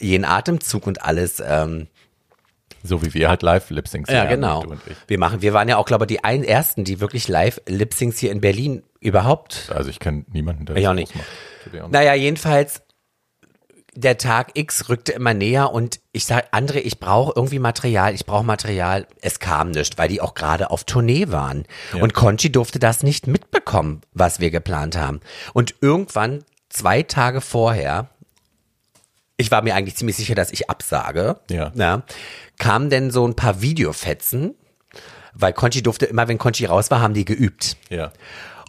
jeden Atemzug und alles. Ähm, So wie wir halt live lip syncs ja, genau. Wir machen, wir waren ja auch, glaube ich, die ein, ersten, die wirklich live Lip-Syncs hier in Berlin überhaupt. Also ich kenne niemanden, der Ich das auch nicht. Naja, jedenfalls, der Tag X rückte immer näher und ich sag, André, ich brauche irgendwie Material, ich brauche Material. Es kam nicht, weil die auch gerade auf Tournee waren. Und Conchi durfte das nicht mitbekommen, was wir geplant haben. Und irgendwann, zwei Tage vorher, ich war mir eigentlich ziemlich sicher, dass ich absage, Ja. na, kamen denn so ein paar Videofetzen, weil Conchi durfte immer, wenn Conchi raus war, haben die geübt. Ja.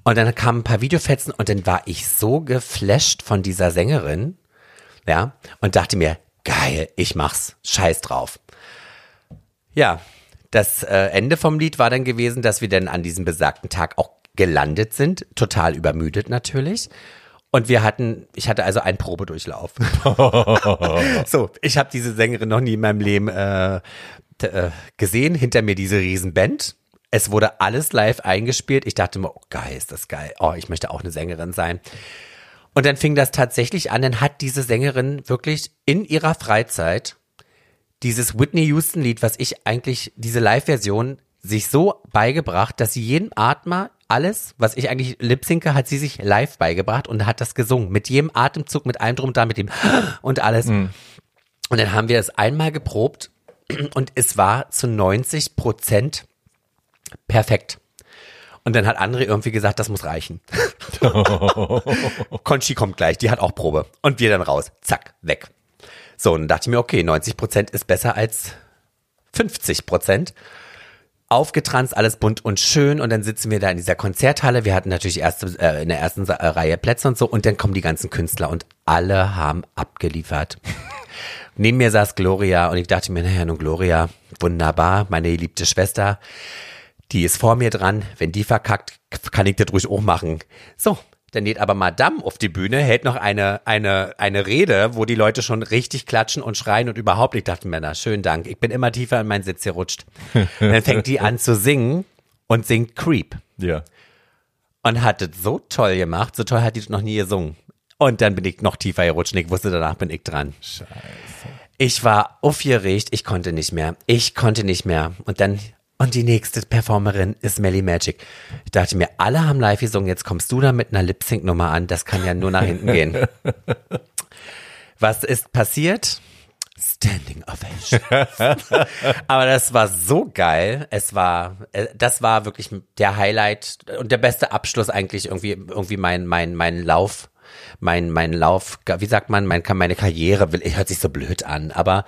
Und dann kamen ein paar Videofetzen und dann war ich so geflasht von dieser Sängerin, ja, und dachte mir, geil, ich mach's, scheiß drauf. Ja, das äh, Ende vom Lied war dann gewesen, dass wir dann an diesem besagten Tag auch gelandet sind, total übermüdet natürlich. Und wir hatten, ich hatte also einen Probedurchlauf. so, ich habe diese Sängerin noch nie in meinem Leben äh, äh, gesehen. Hinter mir diese Riesenband. Es wurde alles live eingespielt. Ich dachte mir, oh geil, ist das geil. Oh, ich möchte auch eine Sängerin sein. Und dann fing das tatsächlich an. Dann hat diese Sängerin wirklich in ihrer Freizeit dieses Whitney Houston Lied, was ich eigentlich, diese Live-Version, sich so beigebracht, dass sie jeden Atmer, alles, was ich eigentlich lipsinke, hat sie sich live beigebracht und hat das gesungen. Mit jedem Atemzug, mit allem drum und dran, mit dem und alles. Und dann haben wir das einmal geprobt und es war zu 90 Prozent perfekt. Und dann hat André irgendwie gesagt, das muss reichen. Conchi kommt gleich, die hat auch Probe. Und wir dann raus. Zack, weg. So, und dann dachte ich mir, okay, 90 Prozent ist besser als 50 Prozent. Aufgetranst, alles bunt und schön und dann sitzen wir da in dieser Konzerthalle. Wir hatten natürlich erste, äh, in der ersten äh, Reihe Plätze und so und dann kommen die ganzen Künstler und alle haben abgeliefert. Neben mir saß Gloria und ich dachte mir, naja, nun Gloria, wunderbar, meine geliebte Schwester, die ist vor mir dran. Wenn die verkackt, kann ich das ruhig auch machen. So, dann geht aber Madame auf die Bühne, hält noch eine, eine, eine Rede, wo die Leute schon richtig klatschen und schreien und überhaupt. Ich dachte mir, na, schönen Dank. Ich bin immer tiefer in meinen Sitz gerutscht. dann fängt die an zu singen und singt Creep. Ja. Und hat es so toll gemacht. So toll hat die das noch nie gesungen. Und dann bin ich noch tiefer gerutscht und ich wusste, danach bin ich dran. Scheiße. Ich war aufgeregt, ich konnte nicht mehr. Ich konnte nicht mehr. Und dann, und die nächste Performerin ist Melly Magic. Ich dachte mir, alle haben live gesungen, jetzt kommst du da mit einer Lip-Sync-Nummer an, das kann ja nur nach hinten gehen. Was ist passiert? Standing Ovation. Aber das war so geil. Es war, äh, das war wirklich der Highlight und der beste Abschluss eigentlich irgendwie, irgendwie mein, mein, mein Lauf, mein, mein Lauf, wie sagt man, mein, meine Karriere, will, hört sich so blöd an, aber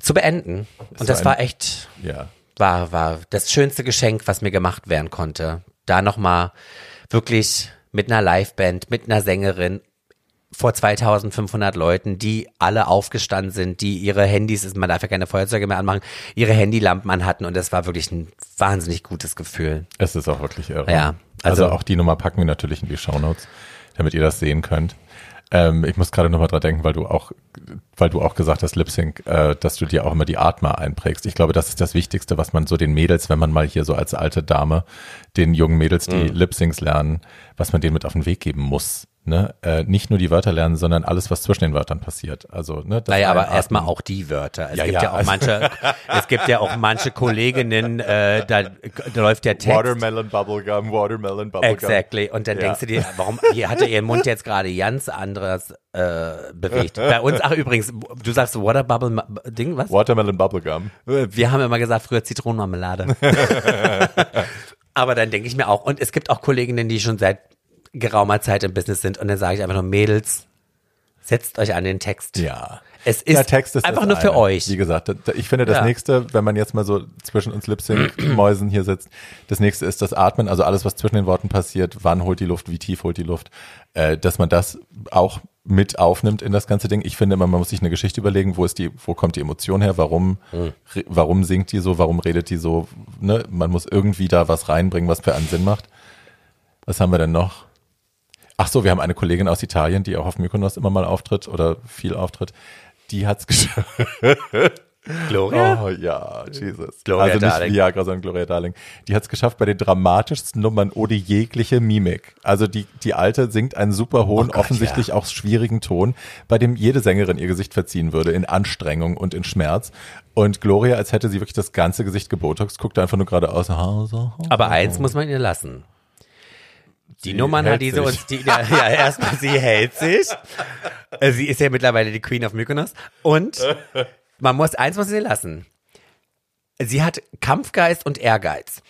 zu beenden. Und das ein- war echt, Ja. war, war das schönste Geschenk, was mir gemacht werden konnte. Da nochmal wirklich mit einer Liveband, mit einer Sängerin vor 2500 Leuten, die alle aufgestanden sind, die ihre Handys, man darf ja keine Feuerzeuge mehr anmachen, ihre Handylampen anhatten und das war wirklich ein wahnsinnig gutes Gefühl. Es ist auch wirklich irre. Ja, Also, also- auch die Nummer packen wir natürlich in die Shownotes, damit ihr das sehen könnt. Ähm, ich muss gerade nochmal dran denken, weil du auch, weil du auch gesagt hast, Lip Sync, äh, dass du dir auch immer die Atma einprägst. Ich glaube, das ist das Wichtigste, was man so den Mädels, wenn man mal hier so als alte Dame den jungen Mädels, die Mhm. Lip Syncs lernen, was man denen mit auf den Weg geben muss. Ne? Äh, nicht nur die Wörter lernen, sondern alles, was zwischen den Wörtern passiert. Also, ne, das Naja, aber erstmal auch die Wörter. Es Ja, gibt ja, ja, auch also- manche, es gibt ja auch manche Kolleginnen, äh, da, da läuft der Text. Watermelon Bubblegum, Watermelon Bubblegum. Exactly. Und dann Ja. denkst du dir, warum hier hat er ihren Mund jetzt gerade ganz anderes äh, bewegt. Bei uns, ach übrigens, du sagst Waterbubble Ma- Ding, was? Watermelon Bubblegum. Wir haben immer gesagt, früher Zitronenmarmelade. Aber dann denke ich mir auch, und es gibt auch Kolleginnen, die schon seit geraumer Zeit im Business sind, und dann sage ich einfach nur, Mädels, setzt euch an den Text. Ja. Es ist Der Text ist einfach nur für eine. euch. Wie gesagt, ich finde das Ja. nächste, wenn man jetzt mal so zwischen uns Lip-Sync-Mäusen hier sitzt, das nächste ist das Atmen, also alles, was zwischen den Worten passiert, wann holt die Luft, wie tief holt die Luft, äh, dass man das auch mit aufnimmt in das ganze Ding. Ich finde immer, man muss sich eine Geschichte überlegen, wo ist die, wo kommt die Emotion her, warum, Hm. re- warum singt die so, warum redet die so, ne? Man muss irgendwie da was reinbringen, was für einen Sinn macht. Was haben wir denn noch? Ach so, wir haben eine Kollegin aus Italien, die auch auf Mykonos immer mal auftritt oder viel auftritt. Die hat's geschafft. Gloria? Oh ja, Jesus. Gloria also nicht Darling. Viagra, sondern Gloria Darling. Die hat es geschafft bei den dramatischsten Nummern ohne jegliche Mimik. Also die, die Alte singt einen super hohen, Oh Gott, offensichtlich auch schwierigen Ton, bei dem jede Sängerin ihr Gesicht verziehen würde in Anstrengung und in Schmerz. Und Gloria, als hätte sie wirklich das ganze Gesicht gebotox, guckt einfach nur geradeaus. Aber eins muss man ihr lassen. Die Sie Nummern hat die so uns, die, ja, ja, erstmal, sie hält sich. Äh, Sie ist ja mittlerweile die Queen of Mykonos. Und man muss, eins muss sie lassen. Sie hat Kampfgeist und Ehrgeiz.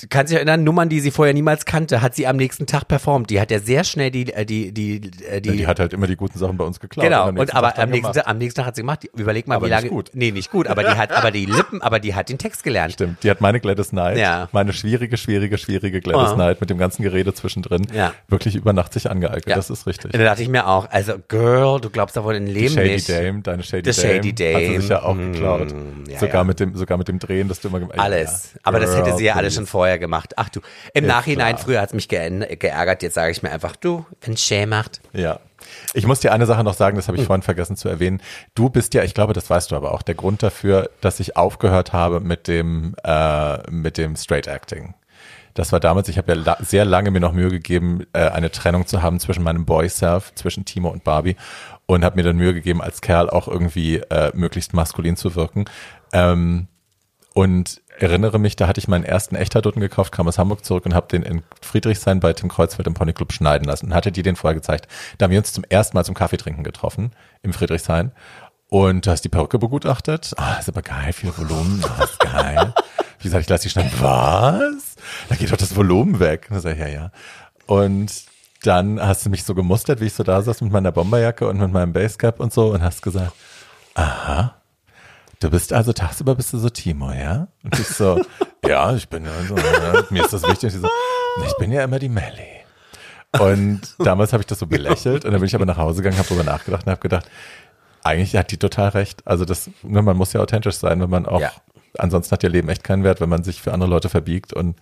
Du kannst dich erinnern, Nummern, die sie vorher niemals kannte, hat sie am nächsten Tag performt. Die hat ja sehr schnell die, äh, die, die, äh, die, Die hat halt immer die guten Sachen bei uns geklaut. Genau, und nächsten aber Tag am nächsten, gemacht. am nächsten Tag hat sie gemacht. Die- Überleg mal, Aber wie nicht lange. gut. Nee, nicht gut, aber die hat, aber die Lippen, aber die hat den Text gelernt. Stimmt, die hat meine Gladys Knight, Ja. meine schwierige, schwierige, schwierige Gladys Oh. Knight mit dem ganzen Gerede zwischendrin, Ja. wirklich über Nacht sich angeeignet. Ja. Das ist richtig. Und da dachte ich mir auch, also Girl, du glaubst da wohl in Die Leben Shady nicht. Dame, deine Shady The Dame, Shady hat sie Dame. sich ja auch geklaut. ja, sogar ja. mit dem, sogar mit dem Drehen, dass du immer gem- Alles. Ja. Aber das hätte sie ja alles schon vorher gemacht. Ach du, im Ist Nachhinein, klar. früher hat's mich ge geärgert, jetzt sage ich mir einfach, du, wenn Shay macht. Ja. Ich muss dir eine Sache noch sagen, das habe ich Hm. vorhin vergessen zu erwähnen. Du bist ja, ich glaube, das weißt du aber auch, der Grund dafür, dass ich aufgehört habe mit dem, äh, mit dem Straight Acting. Das war damals, ich habe ja la sehr lange mir noch Mühe gegeben, äh, eine Trennung zu haben zwischen meinem Boy-Self, zwischen Timo und Barbie und habe mir dann Mühe gegeben, als Kerl auch irgendwie äh, möglichst maskulin zu wirken. Ähm, und erinnere mich, da hatte ich meinen ersten Echthaardutten gekauft, kam aus Hamburg zurück und habe den in Friedrichshain bei Tim Kreuzfeld im Ponyclub schneiden lassen. Und hatte die den vorher gezeigt. Da haben wir uns zum ersten Mal zum Kaffee trinken getroffen im Friedrichshain. Und du hast die Perücke begutachtet. Ah, ist aber geil, viel Volumen. Ah, ist geil. Wie gesagt, ich lasse die schneiden. Was? Da geht doch das Volumen weg. Und dann sag ich, ja, ja. Und dann hast du mich so gemustert, wie ich so da saß mit meiner Bomberjacke und mit meinem Basecap und so und hast gesagt, Du bist also tagsüber bist du so Timo, ja? Und ich so, ja, ich bin also, ja, mir ist das wichtig. Sie so, ich bin ja immer die Melly. Und damals habe ich das so belächelt und dann bin ich aber nach Hause gegangen, habe darüber nachgedacht und habe gedacht, eigentlich hat die total recht. Also das, ne, man muss ja authentisch sein, wenn man auch, Ja. ansonsten hat ihr Leben echt keinen Wert, wenn man sich für andere Leute verbiegt und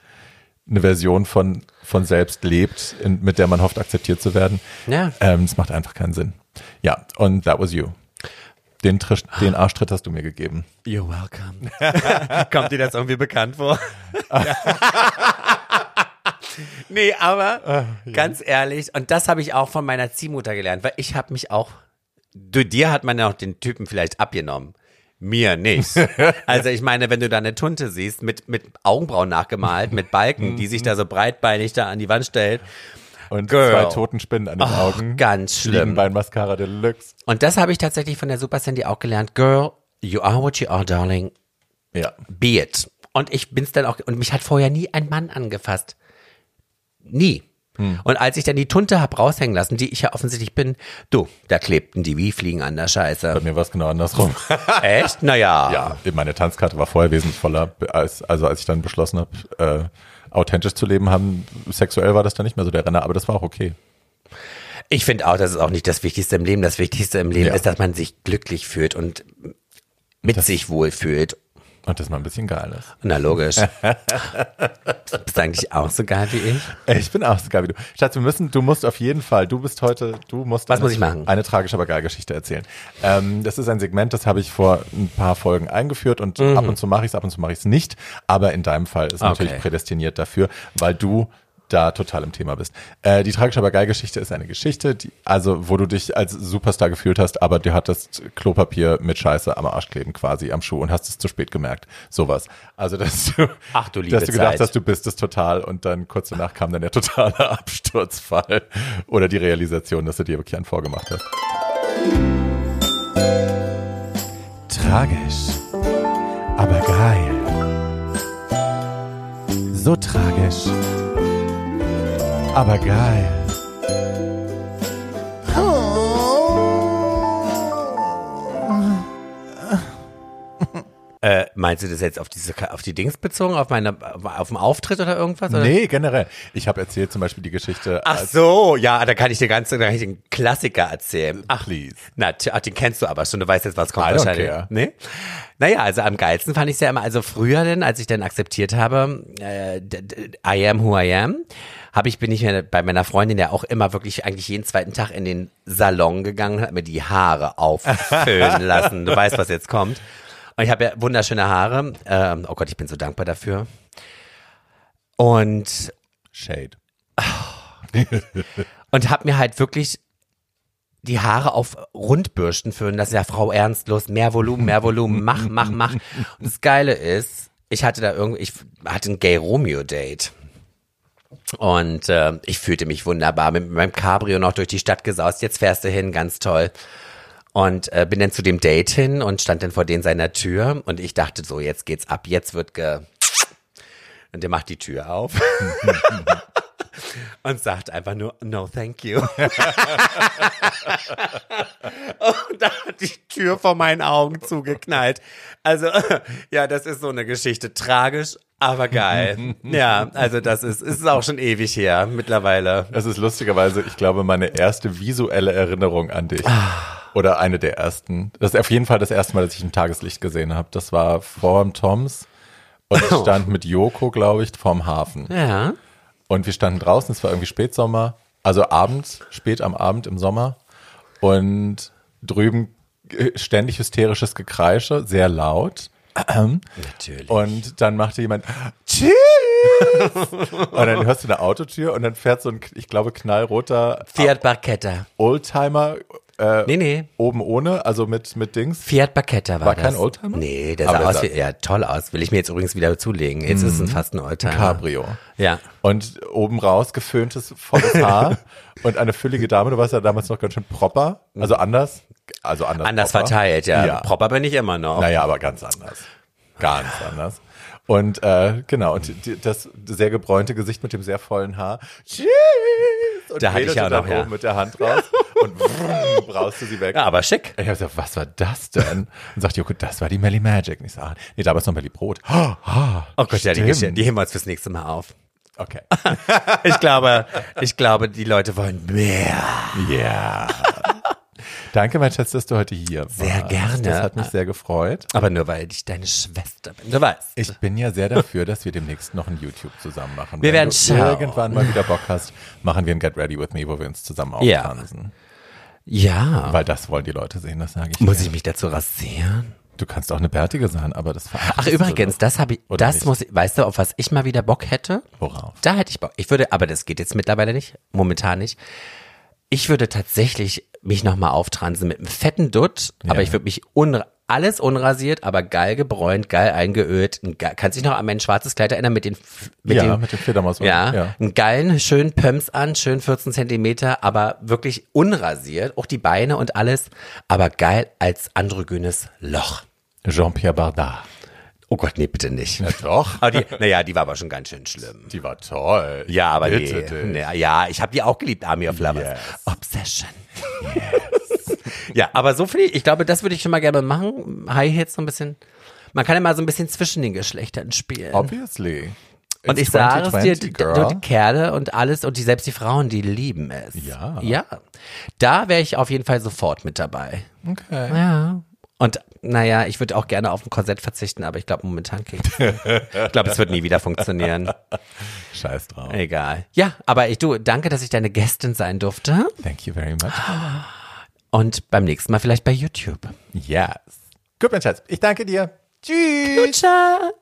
eine Version von, von selbst lebt, in, mit der man hofft, akzeptiert zu werden. Ja. Ähm, das macht einfach keinen Sinn. Ja, und that was you. Den, Trisch, den Arschtritt hast du mir gegeben. You're welcome. Kommt dir das irgendwie bekannt vor? nee, aber ganz ehrlich, und das habe ich auch von meiner Ziehmutter gelernt, weil ich habe mich auch, du, dir hat man ja auch den Typen vielleicht abgenommen. Mir nicht. Also ich meine, wenn du da eine Tunte siehst, mit, mit Augenbrauen nachgemalt, mit Balken, die sich da so breitbeinig da an die Wand stellt. Und Girl. zwei toten Spinnen an den Oh, Augen. ganz schlimm. Fliegenbein Mascara Deluxe. Und das habe ich tatsächlich von der Super Sandy auch gelernt. Girl, you are what you are, darling. Ja. be it. Und ich bin's dann auch, und mich hat vorher nie ein Mann angefasst. Nie. Und als ich dann die Tunte hab raushängen lassen, die ich ja offensichtlich bin, du, da klebten die wie Fliegen an der Bei Scheiße. mir war es genau andersrum. Echt? Naja. ja, meine Tanzkarte war vorher wesentlich voller. Als, also als ich dann beschlossen habe, äh, authentisch zu leben haben, sexuell war das dann nicht mehr so der Renner, aber das war auch okay. Ich finde auch, das ist auch nicht das Wichtigste im Leben. Das Wichtigste im Leben Ja. ist, dass man sich glücklich fühlt und mit sich wohl fühlt. Und das mal ein bisschen geil ist. Na logisch. du bist eigentlich auch so geil wie ich. Ich bin auch so geil wie du. Schatz, wir müssen, du musst auf jeden Fall, du bist heute, du musst Was eine, muss ich machen? eine tragische, aber geile Geschichte erzählen. Ähm, das ist ein Segment, das habe ich vor ein paar Folgen eingeführt und ab und zu mache ich es, ab und zu mache ich es nicht. Aber in deinem Fall ist es Mhm. Okay. natürlich prädestiniert dafür, weil du da total im Thema bist. Äh, die tragische, aber geil Geschichte ist eine Geschichte, die, also wo du dich als Superstar gefühlt hast, aber du hattest Klopapier mit Scheiße am Arsch kleben quasi am Schuh und hast es zu spät gemerkt. Sowas. Also dass du, Ach, du liebe dass du gedacht Zeit. hast, du bist es total und dann kurz danach kam dann der totale Absturzfall oder die Realisation, dass du dir wirklich einen vorgemacht hast. Tragisch, aber geil. So tragisch, aber geil. Äh, meinst du das jetzt auf diese, auf die Dings bezogen, auf meine, auf den Auftritt oder irgendwas? Oder? Nee, generell. Ich habe erzählt zum Beispiel die Geschichte. Ach so, ja, da kann ich dir ganz, da kann ich den Klassiker erzählen. Ach, Please. na, ach, den kennst du aber schon, du weißt jetzt, was kommt I wahrscheinlich. care. Nee? Naja, also am geilsten fand ich es ja immer, also früher denn, als ich dann akzeptiert habe, äh, I am who I am, habe ich, bin ich mir bei meiner Freundin ja auch immer wirklich eigentlich jeden zweiten Tag in den Salon gegangen, hat mir die Haare auffüllen lassen. Du weißt, was jetzt kommt. Und ich habe ja wunderschöne Haare. Ähm, oh Gott, ich bin so dankbar dafür. Und, Shade. und habe mir halt wirklich die Haare auf Rundbürsten führen. Das ist ja Frau ernstlos. Mehr Volumen, mehr Volumen. Mach, mach, mach. Und das Geile ist, ich hatte da irgendwie, ich hatte ein Gay-Romeo-Date. Und äh, ich fühlte mich wunderbar mit meinem Cabrio noch durch die Stadt gesaust. Jetzt fährst du hin, ganz toll. Und äh, bin dann zu dem Date hin und stand dann vor denen seiner Tür und ich dachte so, jetzt geht's ab, jetzt wird ge... Und der macht die Tür auf und sagt einfach nur, no thank you. und da hat die Tür vor meinen Augen zugeknallt. Also, ja, das ist so eine Geschichte. Tragisch, aber geil. ja, also das ist, ist auch schon ewig her mittlerweile. Es ist lustigerweise, ich glaube, meine erste visuelle Erinnerung an dich. Oder eine der ersten. Das ist auf jeden Fall das erste Mal, dass ich ein Tageslicht gesehen habe. Das war vorm Toms und ich stand mit Joko, glaube ich, vorm Hafen. Ja. Und wir standen draußen, es war irgendwie Spätsommer, also abends, spät am Abend im Sommer. Und drüben äh, ständig hysterisches Gekreische, sehr laut. Natürlich. Und dann machte jemand Tschüss! und dann hörst du eine Autotür und dann fährt so ein, ich glaube, knallroter Fiat Barchetta. Oldtimer äh, Nee, nee. oben ohne, also mit, mit Dings. Fiat Barchetta war, War das. kein Oldtimer? Nee, der sah aus wie, ja, toll aus. Will ich mir jetzt übrigens wieder zulegen. Jetzt ist es fast ein Oldtimer. Cabrio. Ja. Und oben raus geföhntes, volles Haar und eine füllige Dame. Du warst ja damals noch ganz schön proper. Also anders. Also anders. Anders proper. verteilt, ja. Ja. Proper bin ich immer noch. Naja, aber ganz anders. Ganz anders. Und äh, genau, und die, das sehr gebräunte Gesicht mit dem sehr vollen Haar. Tschüss! Und Da hatte ich ja noch, ja. mit der Hand raus und vrrr, brauste sie weg. Ja, aber schick. Ich habe gesagt, was war das denn? Und sagt Joko, das war die Melly Magic. Und ich sage, nee, damals noch Melly Brot. Oh, Oh Gott, ja, die, die heben wir uns fürs nächste Mal auf. Okay. Ich glaube, ich glaube, die Leute wollen mehr. Ja. Danke, mein Schatz, dass du heute hier warst. Sehr gerne. Das hat mich sehr gefreut. Aber nur weil ich deine Schwester bin. Du weißt. Ich bin ja sehr dafür, dass wir demnächst noch ein YouTube zusammen machen. Wir Wenn werden du schauen. irgendwann mal wieder Bock hast, machen wir ein Get Ready With Me, wo wir uns zusammen Ja. auftanzen. Ja. Weil das wollen die Leute sehen, das sage ich Muss dir. ich mich dazu rasieren? Du kannst auch eine bärtige sein, aber das Ach, du übrigens, das habe ich, Oder das nicht? muss ich, weißt du, auf was ich mal wieder Bock hätte? Worauf? Da hätte ich Bock. Ich würde, aber das geht jetzt mittlerweile nicht, momentan nicht. Ich würde tatsächlich mich nochmal auftransen mit einem fetten Dutt, aber ich würde mich un, alles unrasiert, aber geil gebräunt, geil eingeölt. Ein, ge- kannst dich noch an mein schwarzes Kleid erinnern mit den, mit ja, den, mit dem Fledermaus. ja, ja. einen geilen, schönen Pumps an, schön 14 Zentimeter, aber wirklich unrasiert, auch die Beine und alles, aber geil als androgynes Loch. Jean-Pierre Barda. Oh Gott, nee, bitte nicht. Ja, doch. Aber die, naja, die war aber schon ganz schön schlimm. Die war toll. Ja, aber Bitte nee. nee. Ja, ich habe die auch geliebt, Army of Lovers. Yes. Obsession. ja, aber so viel, ich glaube, das würde ich schon mal gerne machen. High Hits so ein bisschen. Man kann ja mal so ein bisschen zwischen den Geschlechtern spielen. Obviously. und It's ich sage es dir, 2020, die, die Kerle und alles und die selbst die Frauen, die lieben es. Ja. Ja. Da wäre ich auf jeden Fall sofort mit dabei. Okay. Ja. Und naja, ich würde auch gerne auf ein Korsett verzichten, aber ich glaube momentan kriege ich Ich glaube, es wird nie wieder funktionieren. Scheiß drauf. Egal. Ja, aber ich, du, danke, dass ich deine Gästin sein durfte. Thank you very much. Und beim nächsten Mal vielleicht bei YouTube. Yes. Gut, mein Schatz. Ich danke dir. Tschüss. Ciao.